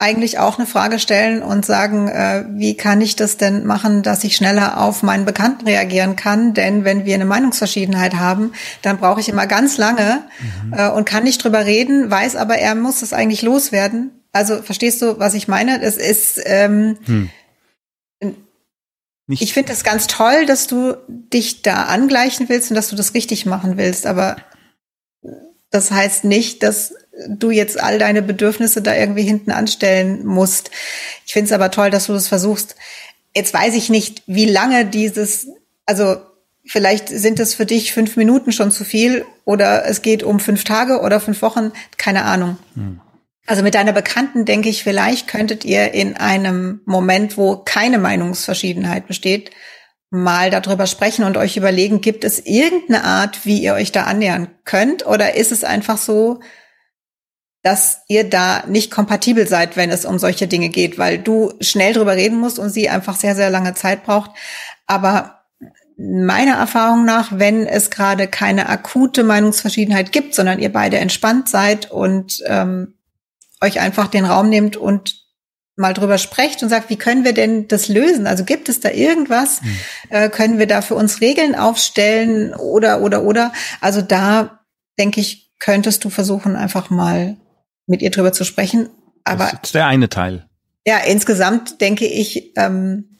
eigentlich auch eine Frage stellen und sagen, äh, wie kann ich das denn machen, dass ich schneller auf meinen Bekannten reagieren kann? Denn wenn wir eine Meinungsverschiedenheit haben, dann brauche ich immer ganz lange mhm. äh, und kann nicht drüber reden, weiß aber, er muss es eigentlich loswerden. Also verstehst du, was ich meine? Es ist ähm, hm. ich finde es ganz toll, dass du dich da angleichen willst und dass du das richtig machen willst, aber das heißt nicht, dass du jetzt all deine Bedürfnisse da irgendwie hinten anstellen musst. Ich finde es aber toll, dass du das versuchst. Jetzt weiß ich nicht, wie lange dieses, also vielleicht sind es für dich fünf Minuten schon zu viel oder es geht um fünf Tage oder fünf Wochen, keine Ahnung. Hm. Also mit deiner Bekannten denke ich, vielleicht könntet ihr in einem Moment, wo keine Meinungsverschiedenheit besteht, mal darüber sprechen und euch überlegen, gibt es irgendeine Art, wie ihr euch da annähern könnt? Oder ist es einfach so, dass ihr da nicht kompatibel seid, wenn es um solche Dinge geht, weil du schnell drüber reden musst und sie einfach sehr, sehr lange Zeit braucht. Aber meiner Erfahrung nach, wenn es gerade keine akute Meinungsverschiedenheit gibt, sondern ihr beide entspannt seid und ähm, euch einfach den Raum nehmt und mal drüber sprecht und sagt, wie können wir denn das lösen? Also gibt es da irgendwas? Hm. Äh, können wir da für uns Regeln aufstellen oder, oder, oder? Also da denke ich, könntest du versuchen, einfach mal mit ihr drüber zu sprechen. Aber das ist der eine Teil. Ja, insgesamt denke ich, ähm,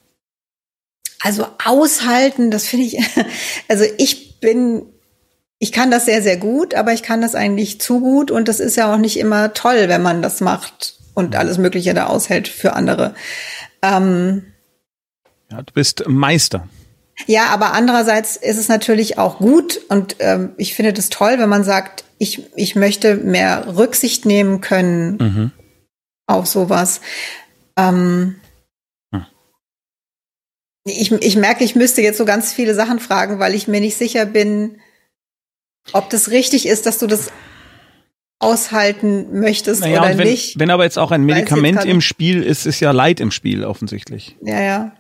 also aushalten, das finde ich, also ich bin, ich kann das sehr, sehr gut, aber ich kann das eigentlich zu gut und das ist ja auch nicht immer toll, wenn man das macht und alles Mögliche da aushält für andere. Ähm, ja, du bist Meister. Ja, aber andererseits ist es natürlich auch gut und ähm, ich finde das toll, wenn man sagt, ich, ich möchte mehr Rücksicht nehmen können mhm. auf sowas. Ähm, hm. ich, ich merke, ich müsste jetzt so ganz viele Sachen fragen, weil ich mir nicht sicher bin, ob das richtig ist, dass du das aushalten möchtest naja, oder wenn, nicht. Wenn aber jetzt auch ein Medikament im Spiel ist, ist ja Leid im Spiel offensichtlich. Ja, ja.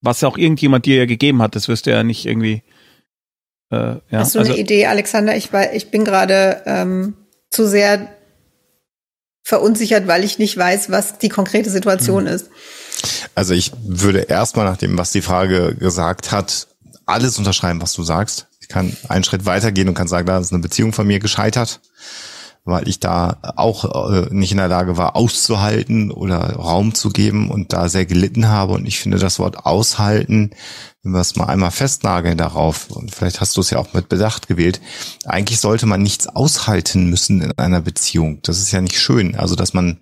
Was ja auch irgendjemand dir ja gegeben hat, das wirst du ja nicht irgendwie äh, ja, Hast du also, eine Idee, Alexander? Ich, ich bin gerade ähm, zu sehr verunsichert, weil ich nicht weiß, was die konkrete Situation mhm. ist. Also ich würde erstmal nach dem, was die Frage gesagt hat, alles unterschreiben, was du sagst. Ich kann einen Schritt weitergehen und kann sagen, da ist eine Beziehung von mir gescheitert weil ich da auch äh, nicht in der Lage war, auszuhalten oder Raum zu geben und da sehr gelitten habe. Und ich finde das Wort aushalten, wenn wir es mal einmal festnageln darauf, und vielleicht hast du es ja auch mit Bedacht gewählt, eigentlich sollte man nichts aushalten müssen in einer Beziehung. Das ist ja nicht schön. Also, dass man,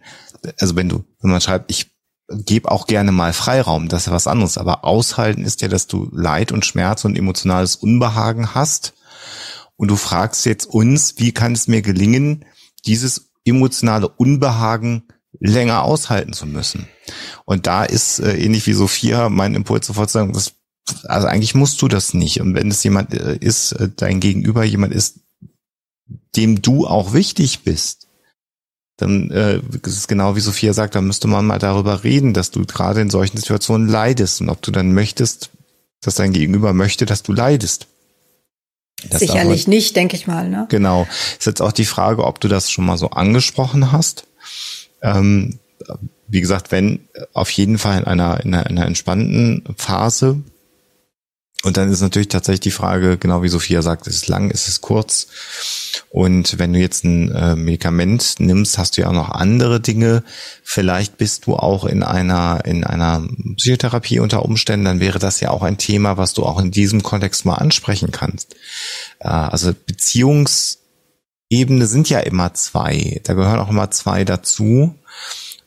also wenn du, wenn man schreibt, ich gebe auch gerne mal Freiraum, das ist ja was anderes. Aber aushalten ist ja, dass du Leid und Schmerz und emotionales Unbehagen hast. Und du fragst jetzt uns, wie kann es mir gelingen, dieses emotionale Unbehagen länger aushalten zu müssen. Und da ist äh, ähnlich wie Sophia mein Impuls sofort zu sagen, das, also eigentlich musst du das nicht. Und wenn es jemand äh, ist, äh, dein Gegenüber jemand ist, dem du auch wichtig bist, dann äh, ist es genau wie Sophia sagt, dann müsste man mal darüber reden, dass du gerade in solchen Situationen leidest und ob du dann möchtest, dass dein Gegenüber möchte, dass du leidest. Das Sicherlich nicht, denke ich mal. Ne? Genau. Ist jetzt auch die Frage, ob du das schon mal so angesprochen hast. Ähm, wie gesagt, wenn auf jeden Fall in einer, in einer, in einer entspannten Phase Und dann ist natürlich tatsächlich die Frage, genau wie Sophia sagt, ist es lang, ist es kurz? Und wenn du jetzt ein äh, Medikament nimmst, hast du ja auch noch andere Dinge. Vielleicht bist du auch in einer, in einer Psychotherapie unter Umständen, dann wäre das ja auch ein Thema, was du auch in diesem Kontext mal ansprechen kannst. Äh, also Beziehungsebene sind ja immer zwei. Da gehören auch immer zwei dazu.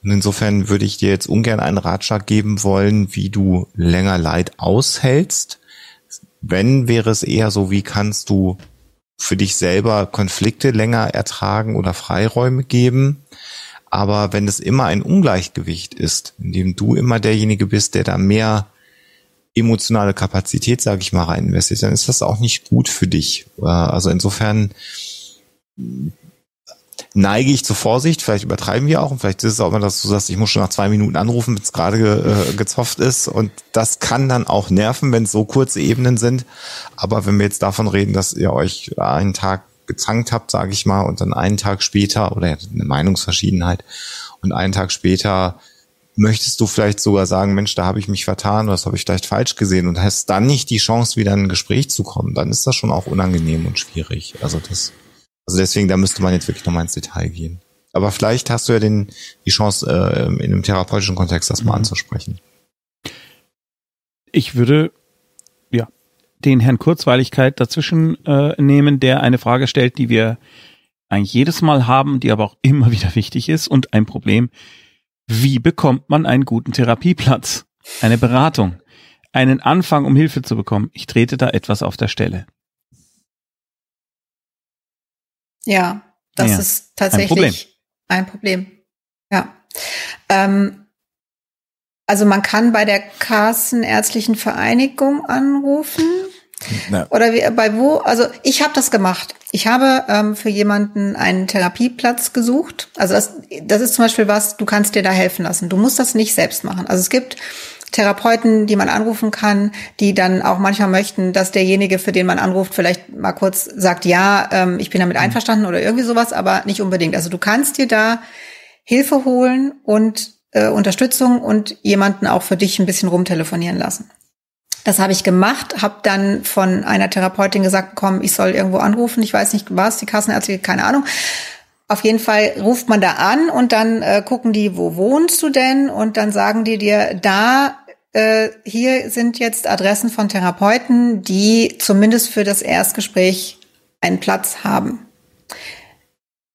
Und insofern würde ich dir jetzt ungern einen Ratschlag geben wollen, wie du länger Leid aushältst. Wenn wäre es eher so, wie kannst du für dich selber Konflikte länger ertragen oder Freiräume geben. Aber wenn es immer ein Ungleichgewicht ist, in dem du immer derjenige bist, der da mehr emotionale Kapazität, sage ich mal, rein investiert, dann ist das auch nicht gut für dich. Äh, also insofern neige ich zur Vorsicht, vielleicht übertreiben wir auch und vielleicht ist es auch immer, dass du sagst, ich muss schon nach zwei Minuten anrufen, wenn es gerade ge, äh, gezofft ist und das kann dann auch nerven, wenn es so kurze Ebenen sind. Aber wenn wir jetzt davon reden, dass ihr euch einen Tag gezankt habt, sage ich mal, und dann einen Tag später oder eine Meinungsverschiedenheit und einen Tag später möchtest du vielleicht sogar sagen, Mensch, da habe ich mich vertan oder das habe ich vielleicht falsch gesehen und hast dann nicht die Chance, wieder in ein Gespräch zu kommen, dann ist das schon auch unangenehm und schwierig. Also das also deswegen, da müsste man jetzt wirklich nochmal ins Detail gehen. Aber vielleicht hast du ja den, die Chance, äh, in einem therapeutischen Kontext das mal mhm. anzusprechen. Ich würde ja den Herrn Kurzweiligkeit dazwischen äh, nehmen, der eine Frage stellt, die wir eigentlich jedes Mal haben, die aber auch immer wieder wichtig ist und ein Problem. Wie bekommt man einen guten Therapieplatz? Eine Beratung? Einen Anfang, um Hilfe zu bekommen? Ich trete da etwas auf der Stelle. Ja, das ja, ist tatsächlich ein Problem. Ein Problem. Ja. Ähm, also man kann bei der Kassenärztlichen Vereinigung anrufen. Na. Oder wie, bei wo? Also ich habe das gemacht. Ich habe ähm, für jemanden einen Therapieplatz gesucht. Also das, das ist zum Beispiel was, du kannst dir da helfen lassen. Du musst das nicht selbst machen. Also es gibt Therapeuten, die man anrufen kann, die dann auch manchmal möchten, dass derjenige, für den man anruft, vielleicht mal kurz sagt, ja, ähm, ich bin damit mhm. einverstanden oder irgendwie sowas, aber nicht unbedingt. Also du kannst dir da Hilfe holen und äh, Unterstützung und jemanden auch für dich ein bisschen rumtelefonieren lassen. Das habe ich gemacht, habe dann von einer Therapeutin gesagt bekommen, ich soll irgendwo anrufen. Ich weiß nicht, was die Kassenärzte, keine Ahnung. Auf jeden Fall ruft man da an und dann äh, gucken die, wo wohnst du denn? Und dann sagen die dir, da äh, hier sind jetzt Adressen von Therapeuten, die zumindest für das Erstgespräch einen Platz haben.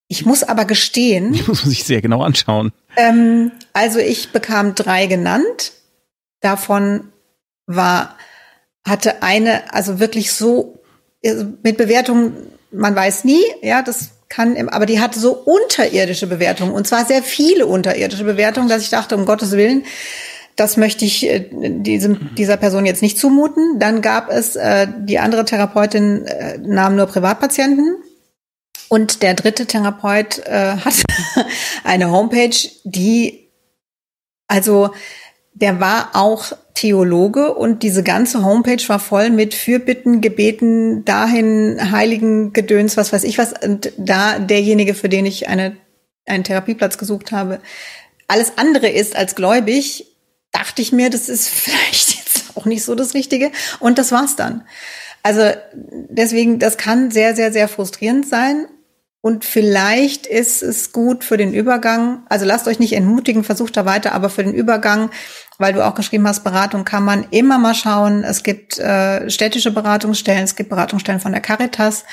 Ich muss aber gestehen. Die muss man sich sehr genau anschauen. Ähm, also ich bekam drei genannt. Davon war, hatte eine, also wirklich so, also mit Bewertungen, man weiß nie, ja, das kann, aber die hatte so unterirdische Bewertungen und zwar sehr viele unterirdische Bewertungen, dass ich dachte, um Gottes Willen, das möchte ich äh, diesem, dieser Person jetzt nicht zumuten. Dann gab es, äh, die andere Therapeutin äh, nahm nur Privatpatienten. Und der dritte Therapeut äh, hat eine Homepage, die, also der war auch Theologe und diese ganze Homepage war voll mit Fürbitten, Gebeten, dahin, Heiligen, Gedöns, was weiß ich was. Und da derjenige, für den ich eine, einen Therapieplatz gesucht habe, alles andere ist als gläubig, dachte ich mir, das ist vielleicht jetzt auch nicht so das Richtige. Und das war's dann. Also deswegen, das kann sehr, sehr, sehr frustrierend sein. Und vielleicht ist es gut für den Übergang. Also lasst euch nicht entmutigen, versucht da weiter, aber für den Übergang, weil du auch geschrieben hast, Beratung kann man immer mal schauen. Es gibt äh, städtische Beratungsstellen, es gibt Beratungsstellen von der Caritas,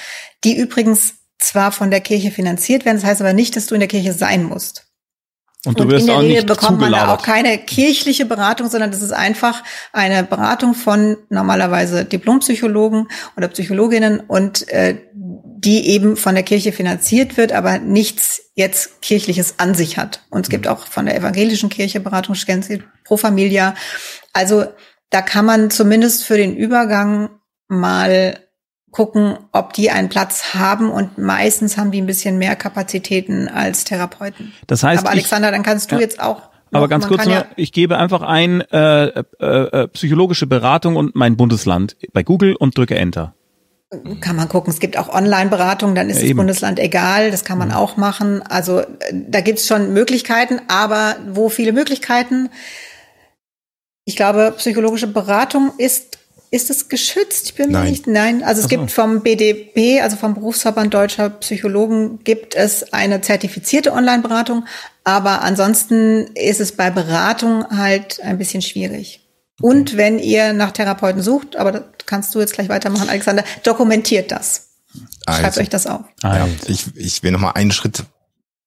die übrigens zwar von der Kirche finanziert werden, das heißt aber nicht, dass du in der Kirche sein musst. Und, du wirst in der Regel bekommt man da auch keine kirchliche Beratung, sondern das ist einfach eine Beratung von normalerweise Diplompsychologen oder Psychologinnen und äh, die eben von der Kirche finanziert wird, aber nichts jetzt kirchliches an sich hat. Und es gibt mhm. auch von der evangelischen Kirche Beratungsstellen, Pro Familia. Also da kann man zumindest für den Übergang mal gucken, ob die einen Platz haben und meistens haben die ein bisschen mehr Kapazitäten als Therapeuten. Das heißt, aber Alexander, ich, dann kannst du ja, jetzt auch. Noch, aber ganz kurz nur, ja ich gebe einfach ein äh, äh, äh, psychologische Beratung und mein Bundesland bei Google und drücke Enter. Kann man gucken. Es gibt auch Online-Beratung, dann ist ja, das Bundesland egal, das kann man mhm. auch machen. Also äh, da gibt's schon Möglichkeiten, aber wo viele Möglichkeiten? Ich glaube, psychologische Beratung ist ist es geschützt? Ich bin nein. nicht, nein. Also es so. gibt vom BDB, also vom Berufsverband Deutscher Psychologen, gibt es eine zertifizierte Online-Beratung. Aber ansonsten ist es bei Beratung halt ein bisschen schwierig. Okay. Und wenn ihr nach Therapeuten sucht, aber das kannst du jetzt gleich weitermachen, Alexander, dokumentiert das. Also, Schreibt euch das auf. Also. Ja, ich, ich will noch mal einen Schritt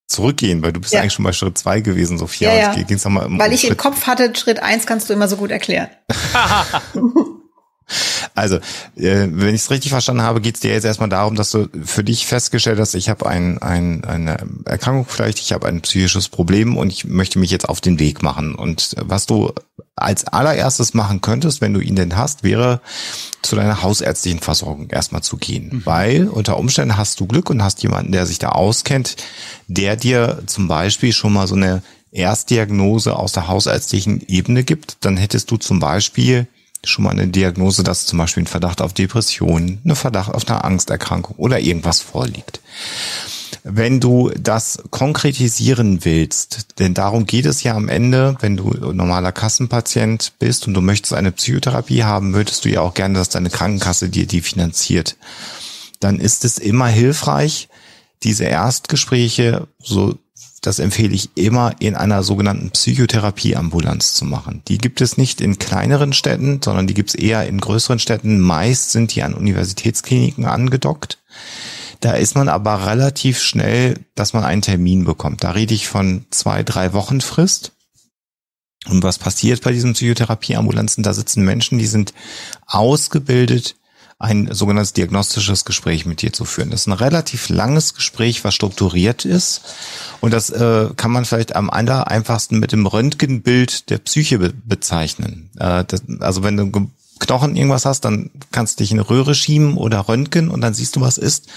zurückgehen, weil du bist ja. eigentlich schon bei Schritt zwei gewesen, Sophia. Ja, ja. Ging's noch mal um weil ich Schritt im Kopf hatte, Schritt eins kannst du immer so gut erklären. Also, äh, wenn ich es richtig verstanden habe, geht es dir jetzt erstmal darum, dass du für dich festgestellt hast, ich habe ein, ein, eine Erkrankung vielleicht, ich habe ein psychisches Problem und ich möchte mich jetzt auf den Weg machen. Und was du als allererstes machen könntest, wenn du ihn denn hast, wäre zu deiner hausärztlichen Versorgung erstmal zu gehen. Mhm. Weil unter Umständen hast du Glück und hast jemanden, der sich da auskennt, der dir zum Beispiel schon mal so eine Erstdiagnose aus der hausärztlichen Ebene gibt. Dann hättest du zum Beispiel schon mal eine Diagnose, dass zum Beispiel ein Verdacht auf Depression, eine Verdacht auf eine Angsterkrankung oder irgendwas vorliegt. Wenn du das konkretisieren willst, denn darum geht es ja am Ende, wenn du normaler Kassenpatient bist und du möchtest eine Psychotherapie haben, möchtest du ja auch gerne, dass deine Krankenkasse dir die finanziert. Dann ist es immer hilfreich, diese Erstgespräche so das empfehle ich immer in einer sogenannten Psychotherapieambulanz zu machen. Die gibt es nicht in kleineren Städten, sondern die gibt es eher in größeren Städten. Meist sind die an Universitätskliniken angedockt. Da ist man aber relativ schnell, dass man einen Termin bekommt. Da rede ich von zwei, drei Wochen Frist. Und was passiert bei diesen Psychotherapieambulanzen? Da sitzen Menschen, die sind ausgebildet ein sogenanntes diagnostisches Gespräch mit dir zu führen. Das ist ein relativ langes Gespräch, was strukturiert ist. Und das äh, kann man vielleicht am einfachsten mit dem Röntgenbild der Psyche be bezeichnen. Äh, das, also wenn du Knochen irgendwas hast, dann kannst du dich in eine Röhre schieben oder röntgen und dann siehst du, was ist.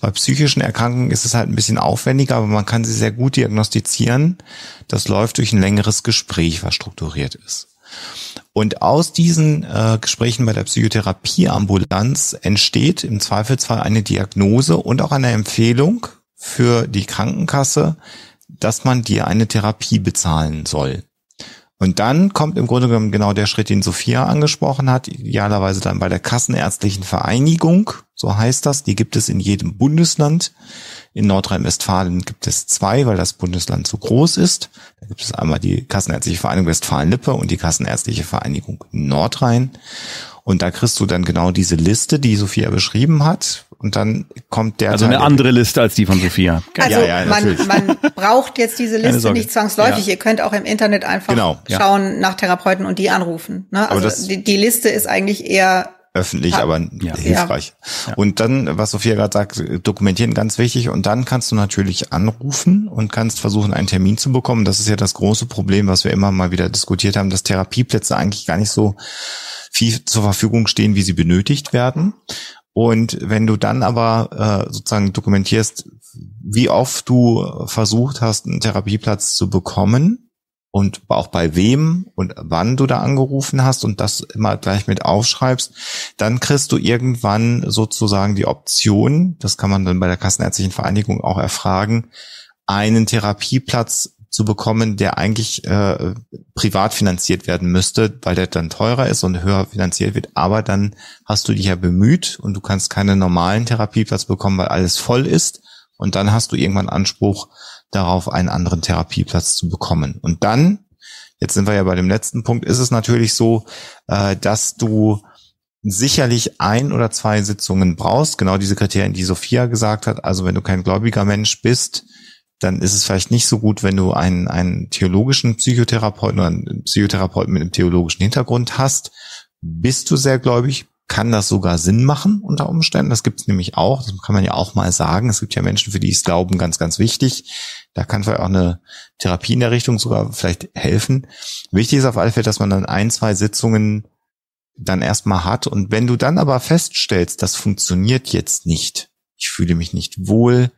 Bei psychischen Erkrankungen ist es halt ein bisschen aufwendiger, aber man kann sie sehr gut diagnostizieren. Das läuft durch ein längeres Gespräch, was strukturiert ist. Und aus diesen äh, Gesprächen bei der Psychotherapieambulanz entsteht im Zweifelsfall eine Diagnose und auch eine Empfehlung für die Krankenkasse, dass man dir eine Therapie bezahlen soll. Und dann kommt im Grunde genommen genau der Schritt, den Sophia angesprochen hat, idealerweise dann bei der Kassenärztlichen Vereinigung, so heißt das, die gibt es in jedem Bundesland. In Nordrhein-Westfalen gibt es zwei, weil das Bundesland zu groß ist. Da gibt es einmal die Kassenärztliche Vereinigung Westfalen-Lippe und die Kassenärztliche Vereinigung Nordrhein. Und da kriegst du dann genau diese Liste, die Sophia beschrieben hat. Und dann kommt der. Also eine andere Liste als die von Sophia. Also ja, ja, man, man braucht jetzt diese Liste nicht zwangsläufig. Ja. Ihr könnt auch im Internet einfach genau, schauen nach Therapeuten und die anrufen. Ne? Also die, die Liste ist eigentlich eher öffentlich, aber ja. hilfreich. Ja. Und dann, was Sophia gerade sagt, dokumentieren ganz wichtig. Und dann kannst du natürlich anrufen und kannst versuchen, einen Termin zu bekommen. Das ist ja das große Problem, was wir immer mal wieder diskutiert haben, dass Therapieplätze eigentlich gar nicht so viel zur Verfügung stehen, wie sie benötigt werden. Und wenn du dann aber äh, sozusagen dokumentierst, wie oft du versucht hast, einen Therapieplatz zu bekommen, und auch bei wem und wann du da angerufen hast und das immer gleich mit aufschreibst, dann kriegst du irgendwann sozusagen die Option, das kann man dann bei der Kassenärztlichen Vereinigung auch erfragen, einen Therapieplatz zu bekommen, der eigentlich äh, privat finanziert werden müsste, weil der dann teurer ist und höher finanziert wird. Aber dann hast du dich ja bemüht und du kannst keinen normalen Therapieplatz bekommen, weil alles voll ist. Und dann hast du irgendwann Anspruch darauf, einen anderen Therapieplatz zu bekommen. Und dann, jetzt sind wir ja bei dem letzten Punkt, ist es natürlich so, äh, dass du sicherlich ein oder zwei Sitzungen brauchst, genau diese Kriterien, die Sophia gesagt hat. Also wenn du kein gläubiger Mensch bist, dann ist es vielleicht nicht so gut, wenn du einen, einen theologischen Psychotherapeuten oder einen Psychotherapeuten mit einem theologischen Hintergrund hast. Bist du sehr gläubig, kann das sogar Sinn machen unter Umständen. Das gibt es nämlich auch. Das kann man ja auch mal sagen. Es gibt ja Menschen, für die ist Glauben ganz, ganz wichtig. Da kann vielleicht auch eine Therapie in der Richtung sogar vielleicht helfen. Wichtig ist auf alle Fälle, dass man dann ein, zwei Sitzungen dann erstmal hat. Und wenn du dann aber feststellst, das funktioniert jetzt nicht, ich fühle mich nicht wohl,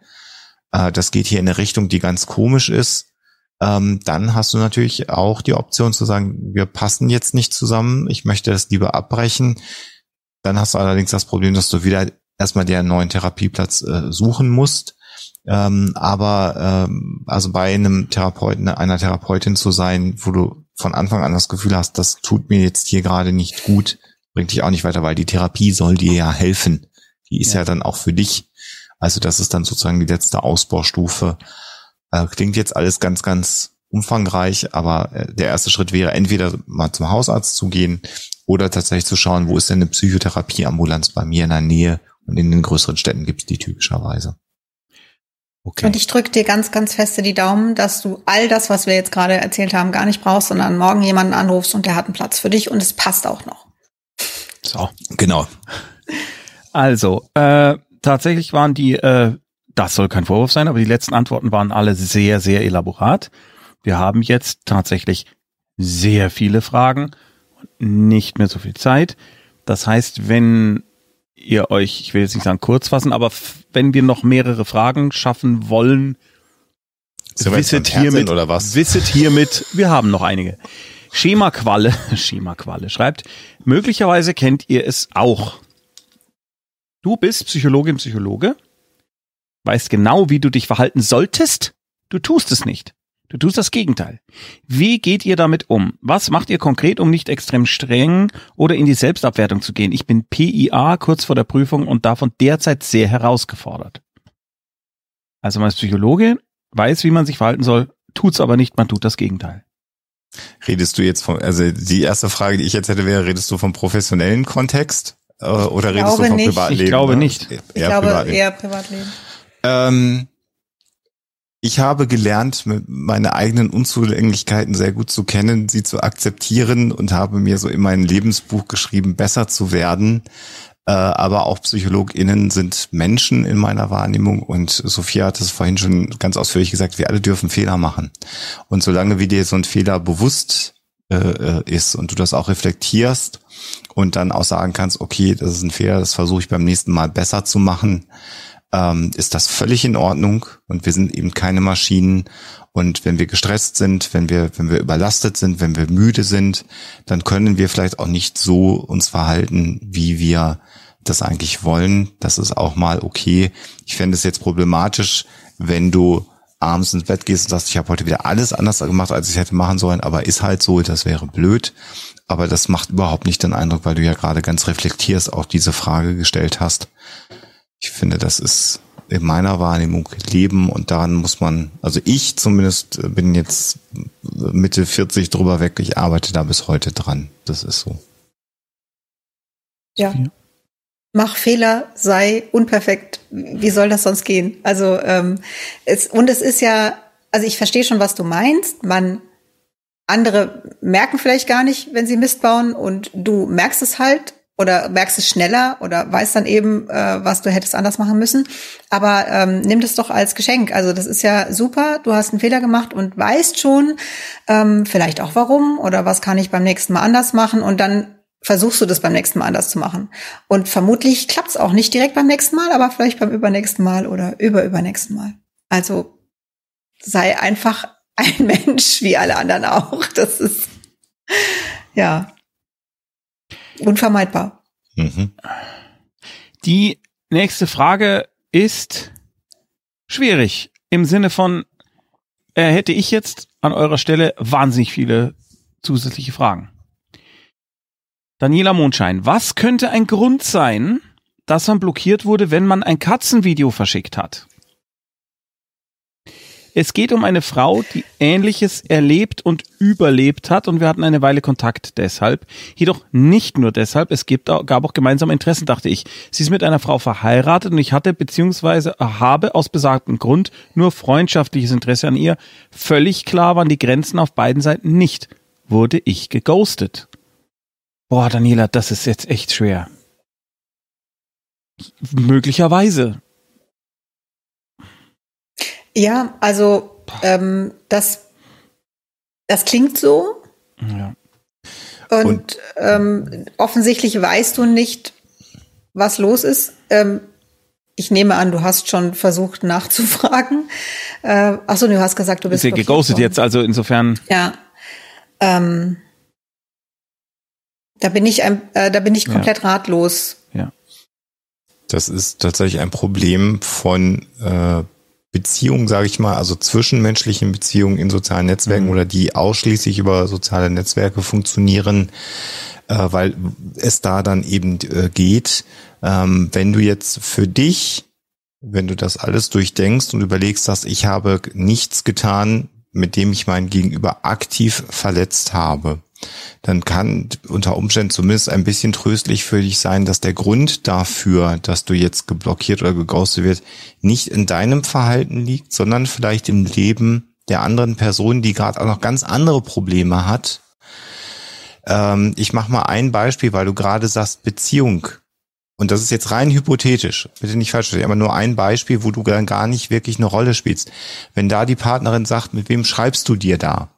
äh, das geht hier in eine Richtung, die ganz komisch ist, ähm, dann hast du natürlich auch die Option zu sagen, wir passen jetzt nicht zusammen, ich möchte das lieber abbrechen dann hast du allerdings das Problem, dass du wieder erstmal dir einen neuen Therapieplatz äh, suchen musst. Ähm, aber ähm, also bei einem Therapeuten, einer Therapeutin zu sein, wo du von Anfang an das Gefühl hast, das tut mir jetzt hier gerade nicht gut, bringt dich auch nicht weiter, weil die Therapie soll dir ja helfen. Die ist ja, ja dann auch für dich. Also das ist dann sozusagen die letzte Ausbaustufe. Äh, klingt jetzt alles ganz, ganz umfangreich, aber äh, der erste Schritt wäre entweder mal zum Hausarzt zu gehen oder tatsächlich zu schauen, wo ist denn eine Psychotherapieambulanz bei mir in der Nähe und in den größeren Städten gibt es die typischerweise. Okay. Und ich drücke dir ganz, ganz feste die Daumen, dass du all das, was wir jetzt gerade erzählt haben, gar nicht brauchst, sondern morgen jemanden anrufst und der hat einen Platz für dich und es passt auch noch. So, genau. Also, äh, tatsächlich waren die, äh, das soll kein Vorwurf sein, aber die letzten Antworten waren alle sehr, sehr elaborat. Wir haben jetzt tatsächlich sehr viele Fragen und nicht mehr so viel Zeit. Das heißt, wenn ihr euch, ich will jetzt nicht sagen kurz fassen, aber wenn wir noch mehrere Fragen schaffen wollen, wisset hiermit, oder was? wisset hiermit, wir haben noch einige. Schema Qualle, Schema Qualle schreibt, möglicherweise kennt ihr es auch. Du bist Psychologin, Psychologe, weißt genau, wie du dich verhalten solltest, du tust es nicht. Du tust das Gegenteil. Wie geht ihr damit um? Was macht ihr konkret, um nicht extrem streng oder in die Selbstabwertung zu gehen? Ich bin PIA kurz vor der Prüfung und davon derzeit sehr herausgefordert. Also man ist Psychologe, weiß, wie man sich verhalten soll, tut's aber nicht, man tut das Gegenteil. Redest du jetzt von, also die erste Frage, die ich jetzt hätte, wäre, redest du vom professionellen Kontext oder ich redest du vom nicht. Privatleben? Ich glaube nicht. Ich glaube Privatleben. eher Privatleben. Ähm, ich habe gelernt, meine eigenen Unzulänglichkeiten sehr gut zu kennen, sie zu akzeptieren und habe mir so in mein Lebensbuch geschrieben, besser zu werden. Äh, aber auch PsychologInnen sind Menschen in meiner Wahrnehmung und Sophia hat es vorhin schon ganz ausführlich gesagt, wir alle dürfen Fehler machen. Und solange wie dir so ein Fehler bewusst äh, ist und du das auch reflektierst und dann auch sagen kannst, okay, das ist ein Fehler, das versuche ich beim nächsten Mal besser zu machen, ähm, ist das völlig in Ordnung und wir sind eben keine Maschinen. Und wenn wir gestresst sind, wenn wir, wenn wir überlastet sind, wenn wir müde sind, dann können wir vielleicht auch nicht so uns verhalten, wie wir das eigentlich wollen. Das ist auch mal okay. Ich fände es jetzt problematisch, wenn du abends ins Bett gehst und sagst, ich habe heute wieder alles anders gemacht, als ich hätte machen sollen, aber ist halt so, das wäre blöd. Aber das macht überhaupt nicht den Eindruck, weil du ja gerade ganz reflektierst auch diese Frage gestellt hast. Ich finde, das ist in meiner Wahrnehmung Leben und daran muss man, also ich zumindest bin jetzt Mitte 40 drüber weg, ich arbeite da bis heute dran. Das ist so. Ja. Mach Fehler, sei unperfekt. Wie soll das sonst gehen? Also ähm, es, und es ist ja, also ich verstehe schon, was du meinst. Man andere merken vielleicht gar nicht, wenn sie Mist bauen und du merkst es halt oder merkst es schneller oder weißt dann eben, äh, was du hättest anders machen müssen. Aber ähm, nimm das doch als Geschenk. Also das ist ja super. Du hast einen Fehler gemacht und weißt schon ähm, vielleicht auch warum oder was kann ich beim nächsten Mal anders machen und dann versuchst du das beim nächsten Mal anders zu machen. Und vermutlich klappt es auch nicht direkt beim nächsten Mal, aber vielleicht beim übernächsten Mal oder überübernächsten Mal. Also sei einfach ein Mensch wie alle anderen auch. Das ist ja Unvermeidbar. Mhm. Die nächste Frage ist schwierig im Sinne von, äh, hätte ich jetzt an eurer Stelle wahnsinnig viele zusätzliche Fragen. Daniela Mondschein, was könnte ein Grund sein, dass man blockiert wurde, wenn man ein Katzenvideo verschickt hat? Es geht um eine Frau, die Ähnliches erlebt und überlebt hat und wir hatten eine Weile Kontakt deshalb. Jedoch nicht nur deshalb, es gibt, gab auch gemeinsame Interessen, dachte ich. Sie ist mit einer Frau verheiratet und ich hatte beziehungsweise habe aus besagtem Grund nur freundschaftliches Interesse an ihr. Völlig klar waren die Grenzen auf beiden Seiten nicht. Wurde ich geghostet. Boah, Daniela, das ist jetzt echt schwer. Möglicherweise. Ja, also ähm, das, das klingt so. Ja. Und, Und ähm, offensichtlich weißt du nicht, was los ist. Ähm, ich nehme an, du hast schon versucht nachzufragen. Äh, achso, du hast gesagt, du bist. Ist ja geghostet jetzt, also insofern. Ja. Ähm, da bin ich, ein, äh, da bin ich komplett ja. ratlos. Ja. Das ist tatsächlich ein Problem von äh, Beziehungen, sage ich mal, also zwischenmenschlichen Beziehungen in sozialen Netzwerken mhm. oder die ausschließlich über soziale Netzwerke funktionieren, äh, weil es da dann eben äh, geht. Ähm, wenn du jetzt für dich, wenn du das alles durchdenkst und überlegst, dass ich habe nichts getan, mit dem ich mein Gegenüber aktiv verletzt habe, dann kann unter Umständen zumindest ein bisschen tröstlich für dich sein, dass der Grund dafür, dass du jetzt geblockiert oder geghostet wird, nicht in deinem Verhalten liegt, sondern vielleicht im Leben der anderen Person, die gerade auch noch ganz andere Probleme hat. Ähm, ich mache mal ein Beispiel, weil du gerade sagst Beziehung. Und das ist jetzt rein hypothetisch. Bitte nicht falsch verstehen, aber nur ein Beispiel, wo du dann gar nicht wirklich eine Rolle spielst. Wenn da die Partnerin sagt, mit wem schreibst du dir da?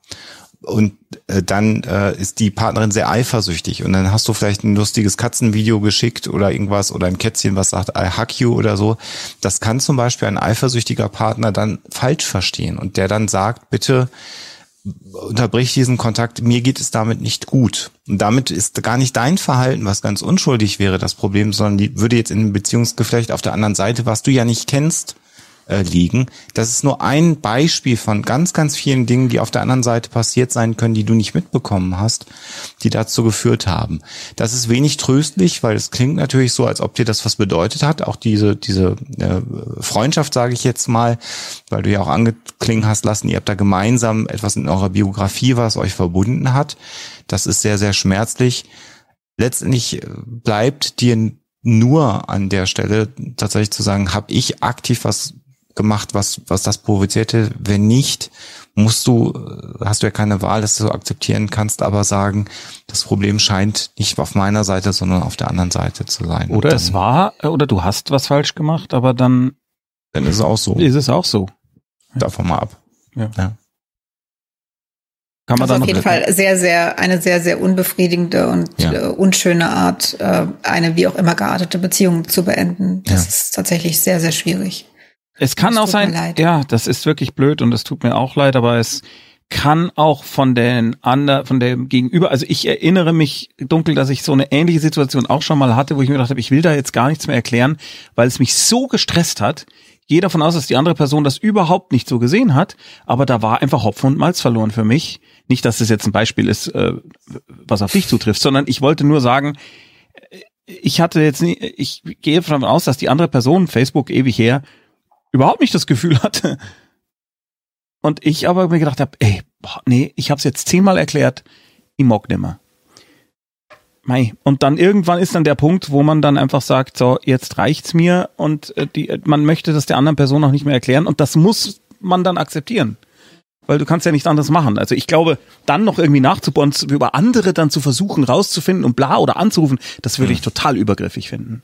Und äh, dann äh, ist die Partnerin sehr eifersüchtig und dann hast du vielleicht ein lustiges Katzenvideo geschickt oder irgendwas oder ein Kätzchen, was sagt I hug you oder so. Das kann zum Beispiel ein eifersüchtiger Partner dann falsch verstehen und der dann sagt, bitte unterbrich diesen Kontakt, mir geht es damit nicht gut. Und damit ist gar nicht dein Verhalten, was ganz unschuldig wäre, das Problem, sondern die würde jetzt in einem Beziehungsgeflecht auf der anderen Seite, was du ja nicht kennst, äh, liegen. Das ist nur ein Beispiel von ganz, ganz vielen Dingen, die auf der anderen Seite passiert sein können, die du nicht mitbekommen hast, die dazu geführt haben. Das ist wenig tröstlich, weil es klingt natürlich so, als ob dir das was bedeutet hat. Auch diese, diese äh, Freundschaft, sage ich jetzt mal, weil du ja auch angeklingen hast lassen, ihr habt da gemeinsam etwas in eurer Biografie, was euch verbunden hat. Das ist sehr, sehr schmerzlich. Letztendlich bleibt dir nur an der Stelle tatsächlich zu sagen, habe ich aktiv was gemacht, was, was das provozierte. Wenn nicht, musst du, hast du ja keine Wahl, dass du so akzeptieren kannst, aber sagen, das Problem scheint nicht auf meiner Seite, sondern auf der anderen Seite zu sein. Oder dann, es war, oder du hast was falsch gemacht, aber dann. Dann ist es auch so. Ist es auch so. Davon mal ab. Ja. ja. Kann man also auf jeden Fall sehr, sehr, eine sehr, sehr unbefriedigende und ja. äh, unschöne Art, äh, eine wie auch immer geartete Beziehung zu beenden. Das ja. ist tatsächlich sehr, sehr schwierig. Es kann das auch sein, ja, das ist wirklich blöd und es tut mir auch leid, aber es kann auch von den anderen, von dem Gegenüber, also ich erinnere mich dunkel, dass ich so eine ähnliche Situation auch schon mal hatte, wo ich mir gedacht habe, ich will da jetzt gar nichts mehr erklären, weil es mich so gestresst hat. Gehe davon aus, dass die andere Person das überhaupt nicht so gesehen hat, aber da war einfach Hopfen und Malz verloren für mich. Nicht, dass das jetzt ein Beispiel ist, äh, was auf dich zutrifft, sondern ich wollte nur sagen, ich hatte jetzt nie, ich gehe davon aus, dass die andere Person, Facebook ewig her, überhaupt nicht das Gefühl hatte. Und ich aber mir gedacht habe, ey, boah, nee, ich habe es jetzt zehnmal erklärt, ich mag nimmer. Mei. Und dann irgendwann ist dann der Punkt, wo man dann einfach sagt, so, jetzt reicht's mir und äh, die, man möchte das der anderen Person auch nicht mehr erklären und das muss man dann akzeptieren. Weil du kannst ja nichts anderes machen. Also ich glaube, dann noch irgendwie nachzubauen, über andere dann zu versuchen rauszufinden und bla oder anzurufen, das würde ich total übergriffig finden.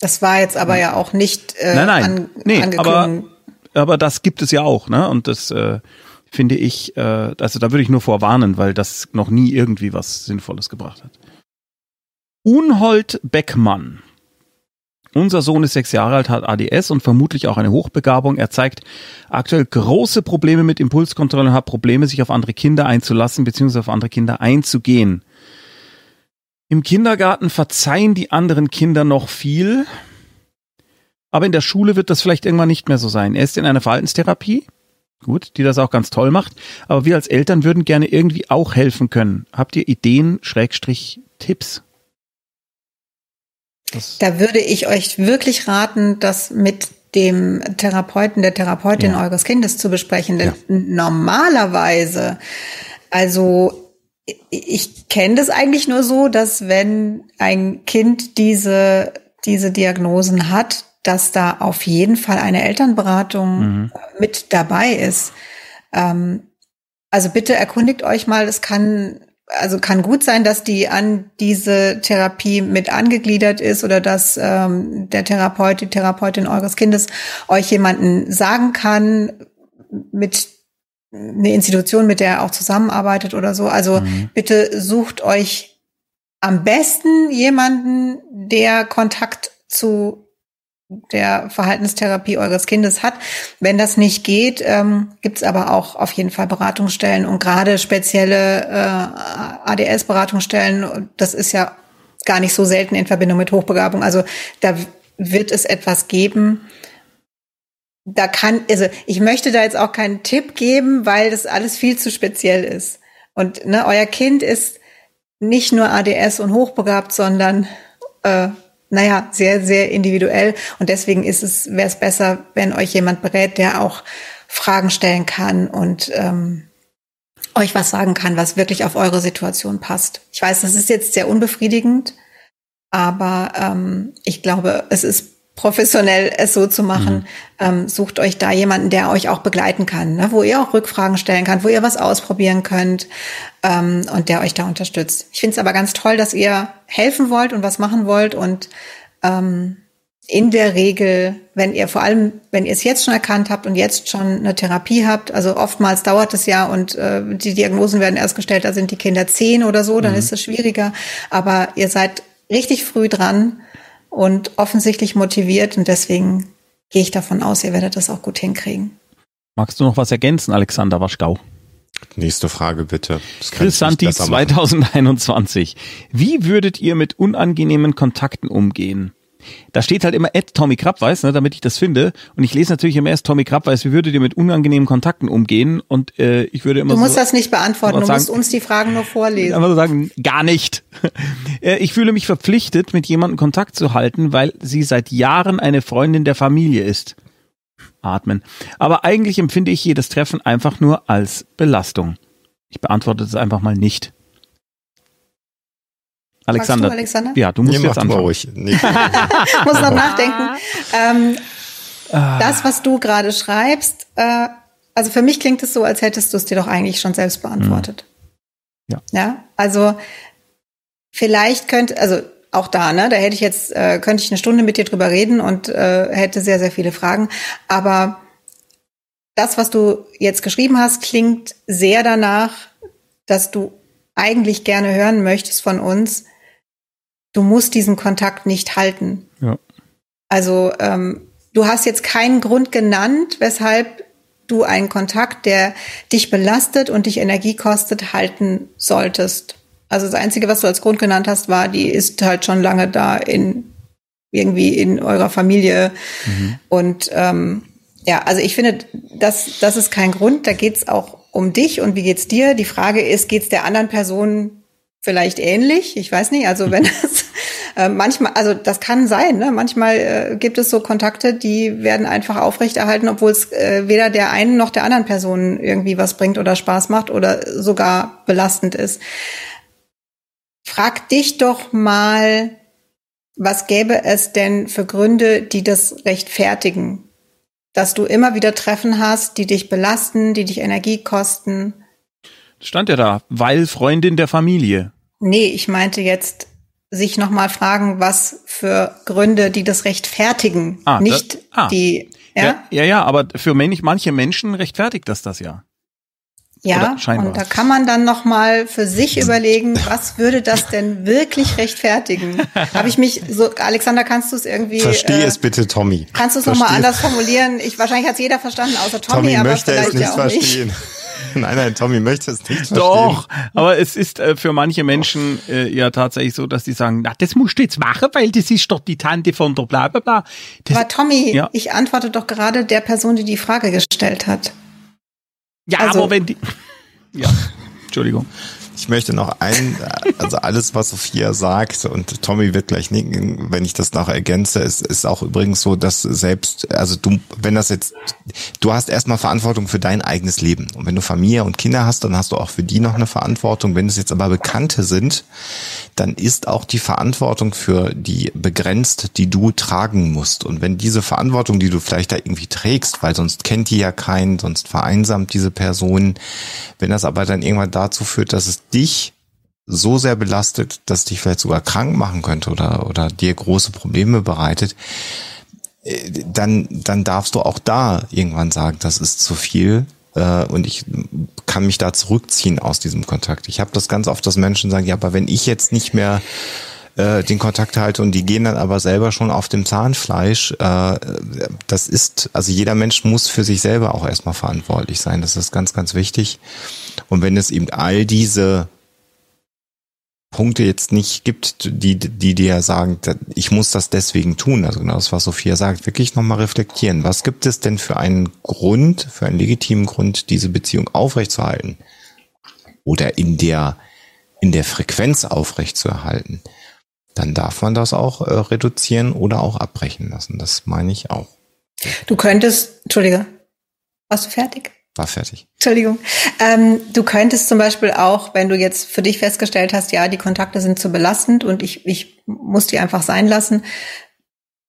Das war jetzt aber ja auch nicht äh, nein, nein. An, nee, aber, aber das gibt es ja auch, ne? Und das äh, finde ich, äh, also da würde ich nur vorwarnen, weil das noch nie irgendwie was Sinnvolles gebracht hat. Unhold Beckmann. Unser Sohn ist sechs Jahre alt, hat ADS und vermutlich auch eine Hochbegabung. Er zeigt aktuell große Probleme mit Impulskontrolle und hat Probleme, sich auf andere Kinder einzulassen bzw. auf andere Kinder einzugehen. Im Kindergarten verzeihen die anderen Kinder noch viel, aber in der Schule wird das vielleicht irgendwann nicht mehr so sein. Er ist in einer Verhaltenstherapie, gut, die das auch ganz toll macht, aber wir als Eltern würden gerne irgendwie auch helfen können. Habt ihr Ideen, Schrägstrich, Tipps? Das da würde ich euch wirklich raten, das mit dem Therapeuten, der Therapeutin ja. eures Kindes zu besprechen. Denn ja. normalerweise, also ich kenne das eigentlich nur so, dass wenn ein Kind diese, diese Diagnosen hat, dass da auf jeden Fall eine Elternberatung mhm. mit dabei ist. Ähm, also bitte erkundigt euch mal, es kann, also kann gut sein, dass die an diese Therapie mit angegliedert ist oder dass ähm, der Therapeut, die Therapeutin eures Kindes euch jemanden sagen kann, mit eine Institution, mit der er auch zusammenarbeitet oder so. Also mhm. bitte sucht euch am besten jemanden, der Kontakt zu der Verhaltenstherapie eures Kindes hat. Wenn das nicht geht, ähm, gibt es aber auch auf jeden Fall Beratungsstellen und gerade spezielle äh, ADS-Beratungsstellen. Das ist ja gar nicht so selten in Verbindung mit Hochbegabung. Also da wird es etwas geben. Da kann, also ich möchte da jetzt auch keinen Tipp geben, weil das alles viel zu speziell ist. Und ne, euer Kind ist nicht nur ADS und hochbegabt, sondern äh, naja, sehr, sehr individuell. Und deswegen ist es, wäre es besser, wenn euch jemand berät, der auch Fragen stellen kann und ähm, euch was sagen kann, was wirklich auf eure Situation passt. Ich weiß, das ist jetzt sehr unbefriedigend, aber ähm, ich glaube, es ist professionell es so zu machen. Mhm. Ähm, sucht euch da jemanden, der euch auch begleiten kann, ne? wo ihr auch Rückfragen stellen könnt, wo ihr was ausprobieren könnt ähm, und der euch da unterstützt. Ich finde es aber ganz toll, dass ihr helfen wollt und was machen wollt und ähm, in der Regel, wenn ihr vor allem, wenn ihr es jetzt schon erkannt habt und jetzt schon eine Therapie habt, also oftmals dauert es ja und äh, die Diagnosen werden erst gestellt, da sind die Kinder zehn oder so, dann mhm. ist es schwieriger. Aber ihr seid richtig früh dran und offensichtlich motiviert und deswegen gehe ich davon aus, ihr werdet das auch gut hinkriegen. Magst du noch was ergänzen, Alexander Waschgau? Nächste Frage bitte. Chris Santi 2021. Wie würdet ihr mit unangenehmen Kontakten umgehen? Da steht halt immer at Tommy Krabweis, ne, damit ich das finde. Und ich lese natürlich immer erst Tommy Krabweis, wie würdet ihr mit unangenehmen Kontakten umgehen? Und äh, ich würde immer Du musst so, das nicht beantworten, du sagen, musst uns die Fragen nur vorlesen. Einfach so sagen, gar nicht. Äh, ich fühle mich verpflichtet, mit jemandem Kontakt zu halten, weil sie seit Jahren eine Freundin der Familie ist. Atmen. Aber eigentlich empfinde ich jedes Treffen einfach nur als Belastung. Ich beantworte es einfach mal nicht. Alexander. Du, Alexander? Ja, du musst nee, jetzt anfangen. Ruhig. Nee. Muss noch nachdenken. Ähm, ah. das, was du gerade schreibst, äh, also für mich klingt es so, als hättest du es dir doch eigentlich schon selbst beantwortet. Mhm. Ja. Ja, also vielleicht könnte, also auch da, ne, da hätte ich jetzt, äh, könnte ich eine Stunde mit dir drüber reden und äh, hätte sehr, sehr viele Fragen. Aber das, was du jetzt geschrieben hast, klingt sehr danach, dass du eigentlich gerne hören möchtest von uns, du musst diesen Kontakt nicht halten. Ja. Also ähm, du hast jetzt keinen Grund genannt, weshalb du einen Kontakt, der dich belastet und dich Energie kostet, halten solltest. Also das Einzige, was du als Grund genannt hast, war, die ist halt schon lange da in irgendwie in eurer Familie. Mhm. Und ähm, ja, also ich finde, das, das ist kein Grund. Da geht's auch um dich und wie geht's dir. Die Frage ist, geht's der anderen Person vielleicht ähnlich. Ich weiß nicht, also wenn es äh, manchmal, also das kann sein, ne? manchmal äh, gibt es so Kontakte, die werden einfach aufrechterhalten, obwohl es äh, weder der einen noch der anderen Person irgendwie was bringt oder Spaß macht oder sogar belastend ist. Frag dich doch mal, was gäbe es denn für Gründe, die das rechtfertigen? Dass du immer wieder Treffen hast, die dich belasten, die dich Energie kosten. Stand ja da, weil Freundin der Familie. Nee, ich meinte jetzt sich nochmal fragen, was für Gründe, die das rechtfertigen, ah, nicht das, ah. die. Ja? ja, ja, ja, aber für manche Menschen rechtfertigt das das ja. Ja, und da kann man dann noch mal für sich überlegen, was würde das denn wirklich rechtfertigen? Habe ich mich so, Alexander, kannst du es irgendwie? Verstehe äh, es bitte, Tommy. Kannst du es noch mal anders formulieren? Ich wahrscheinlich hat es jeder verstanden, außer Tommy, Tommy aber möchte vielleicht es nicht ja auch verstehen. Nicht. nein, nein, Tommy möchte es nicht verstehen. Doch, aber es ist äh, für manche Menschen äh, ja tatsächlich so, dass die sagen, na, das musst du jetzt machen, weil das ist doch die Tante von der bla bla bla. Das, aber Tommy, ja. ich antworte doch gerade der Person, die die Frage gestellt hat. Ja, also, aber wenn die... Ja, Entschuldigung. Ich möchte noch ein, also alles, was Sophia sagt, und Tommy wird gleich nicken, wenn ich das noch ergänze, ist, ist auch übrigens so, dass selbst, also du, wenn das jetzt, du hast erstmal Verantwortung für dein eigenes Leben. Und wenn du Familie und Kinder hast, dann hast du auch für die noch eine Verantwortung. Wenn es jetzt aber Bekannte sind, dann ist auch die Verantwortung für die begrenzt, die du tragen musst. Und wenn diese Verantwortung, die du vielleicht da irgendwie trägst, weil sonst kennt die ja keinen, sonst vereinsamt diese Person, wenn das aber dann irgendwann dazu führt, dass es dich so sehr belastet, dass dich vielleicht sogar krank machen könnte oder, oder dir große Probleme bereitet, äh, dann, dann darfst du auch da irgendwann sagen, das ist zu viel äh, und ich kann mich da zurückziehen aus diesem Kontakt. Ich habe das ganz oft, dass Menschen sagen, ja, aber wenn ich jetzt nicht mehr äh, den Kontakt halte und die gehen dann aber selber schon auf dem Zahnfleisch. Äh, das ist, also jeder Mensch muss für sich selber auch erstmal verantwortlich sein. Das ist ganz, ganz wichtig. Und wenn es eben all diese Punkte jetzt nicht gibt, die, die dir sagen, ich muss das deswegen tun. Also genau das, was Sophia sagt, wirklich nochmal reflektieren. Was gibt es denn für einen Grund, für einen legitimen Grund, diese Beziehung aufrechtzuerhalten? Oder in der, in der Frequenz aufrechtzuerhalten? Dann darf man das auch äh, reduzieren oder auch abbrechen lassen. Das meine ich auch. Du könntest, Entschuldige, warst du fertig? War fertig. Entschuldigung. Ähm, du könntest zum Beispiel auch, wenn du jetzt für dich festgestellt hast, ja, die Kontakte sind zu belastend und ich, ich muss die einfach sein lassen,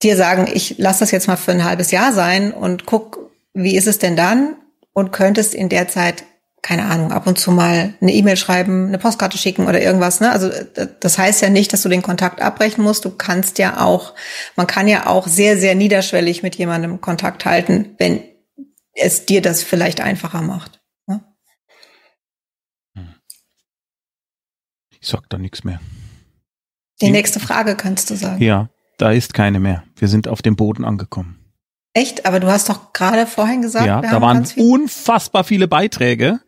dir sagen, ich lasse das jetzt mal für ein halbes Jahr sein und guck, wie ist es denn dann? Und könntest in der Zeit, keine Ahnung, ab und zu mal eine E-Mail schreiben, eine Postkarte schicken oder irgendwas. Ne? Also das heißt ja nicht, dass du den Kontakt abbrechen musst. Du kannst ja auch, man kann ja auch sehr, sehr niederschwellig mit jemandem Kontakt halten, wenn es dir das vielleicht einfacher macht. Ne? Ich sag da nichts mehr. Die nächste Frage kannst du sagen. Ja, da ist keine mehr. Wir sind auf dem Boden angekommen. Echt? Aber du hast doch gerade vorhin gesagt, ja, da waren unfassbar viele Beiträge.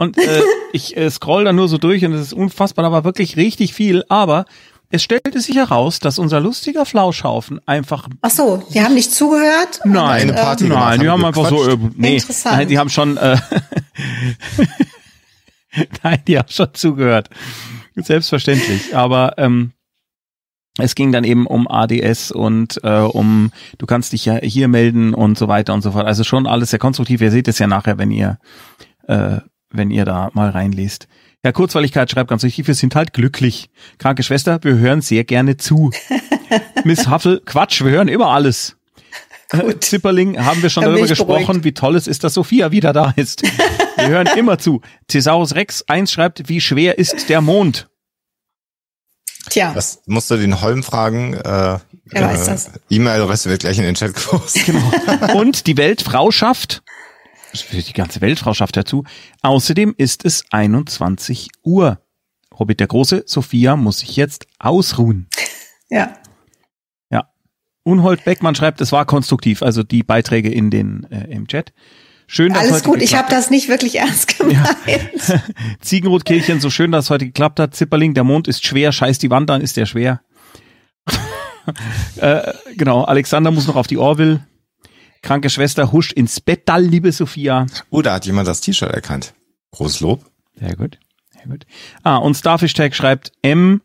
Und äh, ich äh, scroll da nur so durch und es ist unfassbar, da war wirklich richtig viel. Aber es stellte sich heraus, dass unser lustiger Flauschhaufen einfach. Ach so, die haben nicht zugehört? Nein, und, äh, Party nein, die haben einfach so. Äh, nee, Interessant. Nein, die haben schon. Äh, nein, die haben schon zugehört. Selbstverständlich. Aber ähm, es ging dann eben um ADS und äh, um, du kannst dich ja hier melden und so weiter und so fort. Also schon alles sehr konstruktiv. Ihr seht es ja nachher, wenn ihr, äh, wenn ihr da mal reinliest. Ja, Kurzweiligkeit schreibt ganz richtig, wir sind halt glücklich. Kranke Schwester, wir hören sehr gerne zu. Miss Huffel, Quatsch, wir hören immer alles. Gut. Zipperling haben wir schon darüber gesprochen, beruhigt. wie toll es ist, dass Sophia wieder da ist. Wir hören immer zu. Thesaurus Rex 1 schreibt, wie schwer ist der Mond? Tja. Das musst du den Holm fragen. Äh, er weiß äh, das. E-Mail-Adresse wird gleich in den Chat gepostet. Genau. Und die Weltfrau schafft die ganze Weltfrau schafft dazu. Außerdem ist es 21 Uhr. Hobbit der Große, Sophia muss sich jetzt ausruhen. Ja. Ja. Unhold Beckmann schreibt, es war konstruktiv, also die Beiträge in den äh, im Chat. Schön, dass Alles gut, ich habe das nicht wirklich ernst gemeint. Ja. Ziegenrotkehlchen, so schön, dass es heute geklappt hat. Zipperling, der Mond ist schwer, scheiß die Wand an, ist der schwer. äh, genau, Alexander muss noch auf die Orville. Kranke Schwester huscht ins Bett, da, liebe Sophia. Oh, da hat jemand das T-Shirt erkannt. Großes Lob. Sehr gut. Sehr gut. Ah, und Starfish Tag schreibt M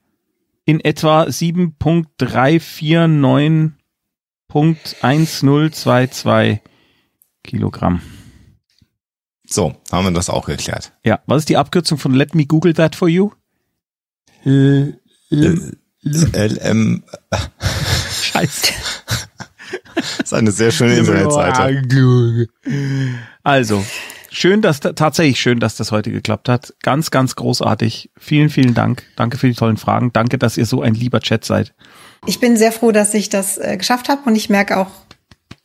in etwa 7.349.1022 Kilogramm. So, haben wir das auch geklärt. Ja, was ist die Abkürzung von Let me Google that for you? L LM. Scheiße. Das ist eine sehr schöne Internetseite. Also, schön, dass tatsächlich schön, dass das heute geklappt hat. Ganz, ganz großartig. Vielen, vielen Dank. Danke für die tollen Fragen. Danke, dass ihr so ein lieber Chat seid. Ich bin sehr froh, dass ich das äh, geschafft habe und ich merke auch,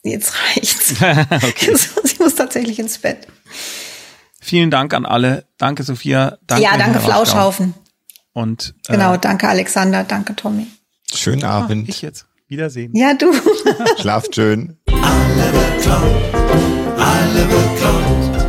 jetzt reicht's. okay. ich muss tatsächlich ins Bett. Vielen Dank an alle. Danke, Sophia. Danke, ja, danke, Flauschhaufen. Und äh, genau, danke Alexander, danke Tommy. Schönen ah, Abend. Ah, ich jetzt. Wiedersehen. Ja, du. Schlaft schön. Alle beklaut, alle beklaut.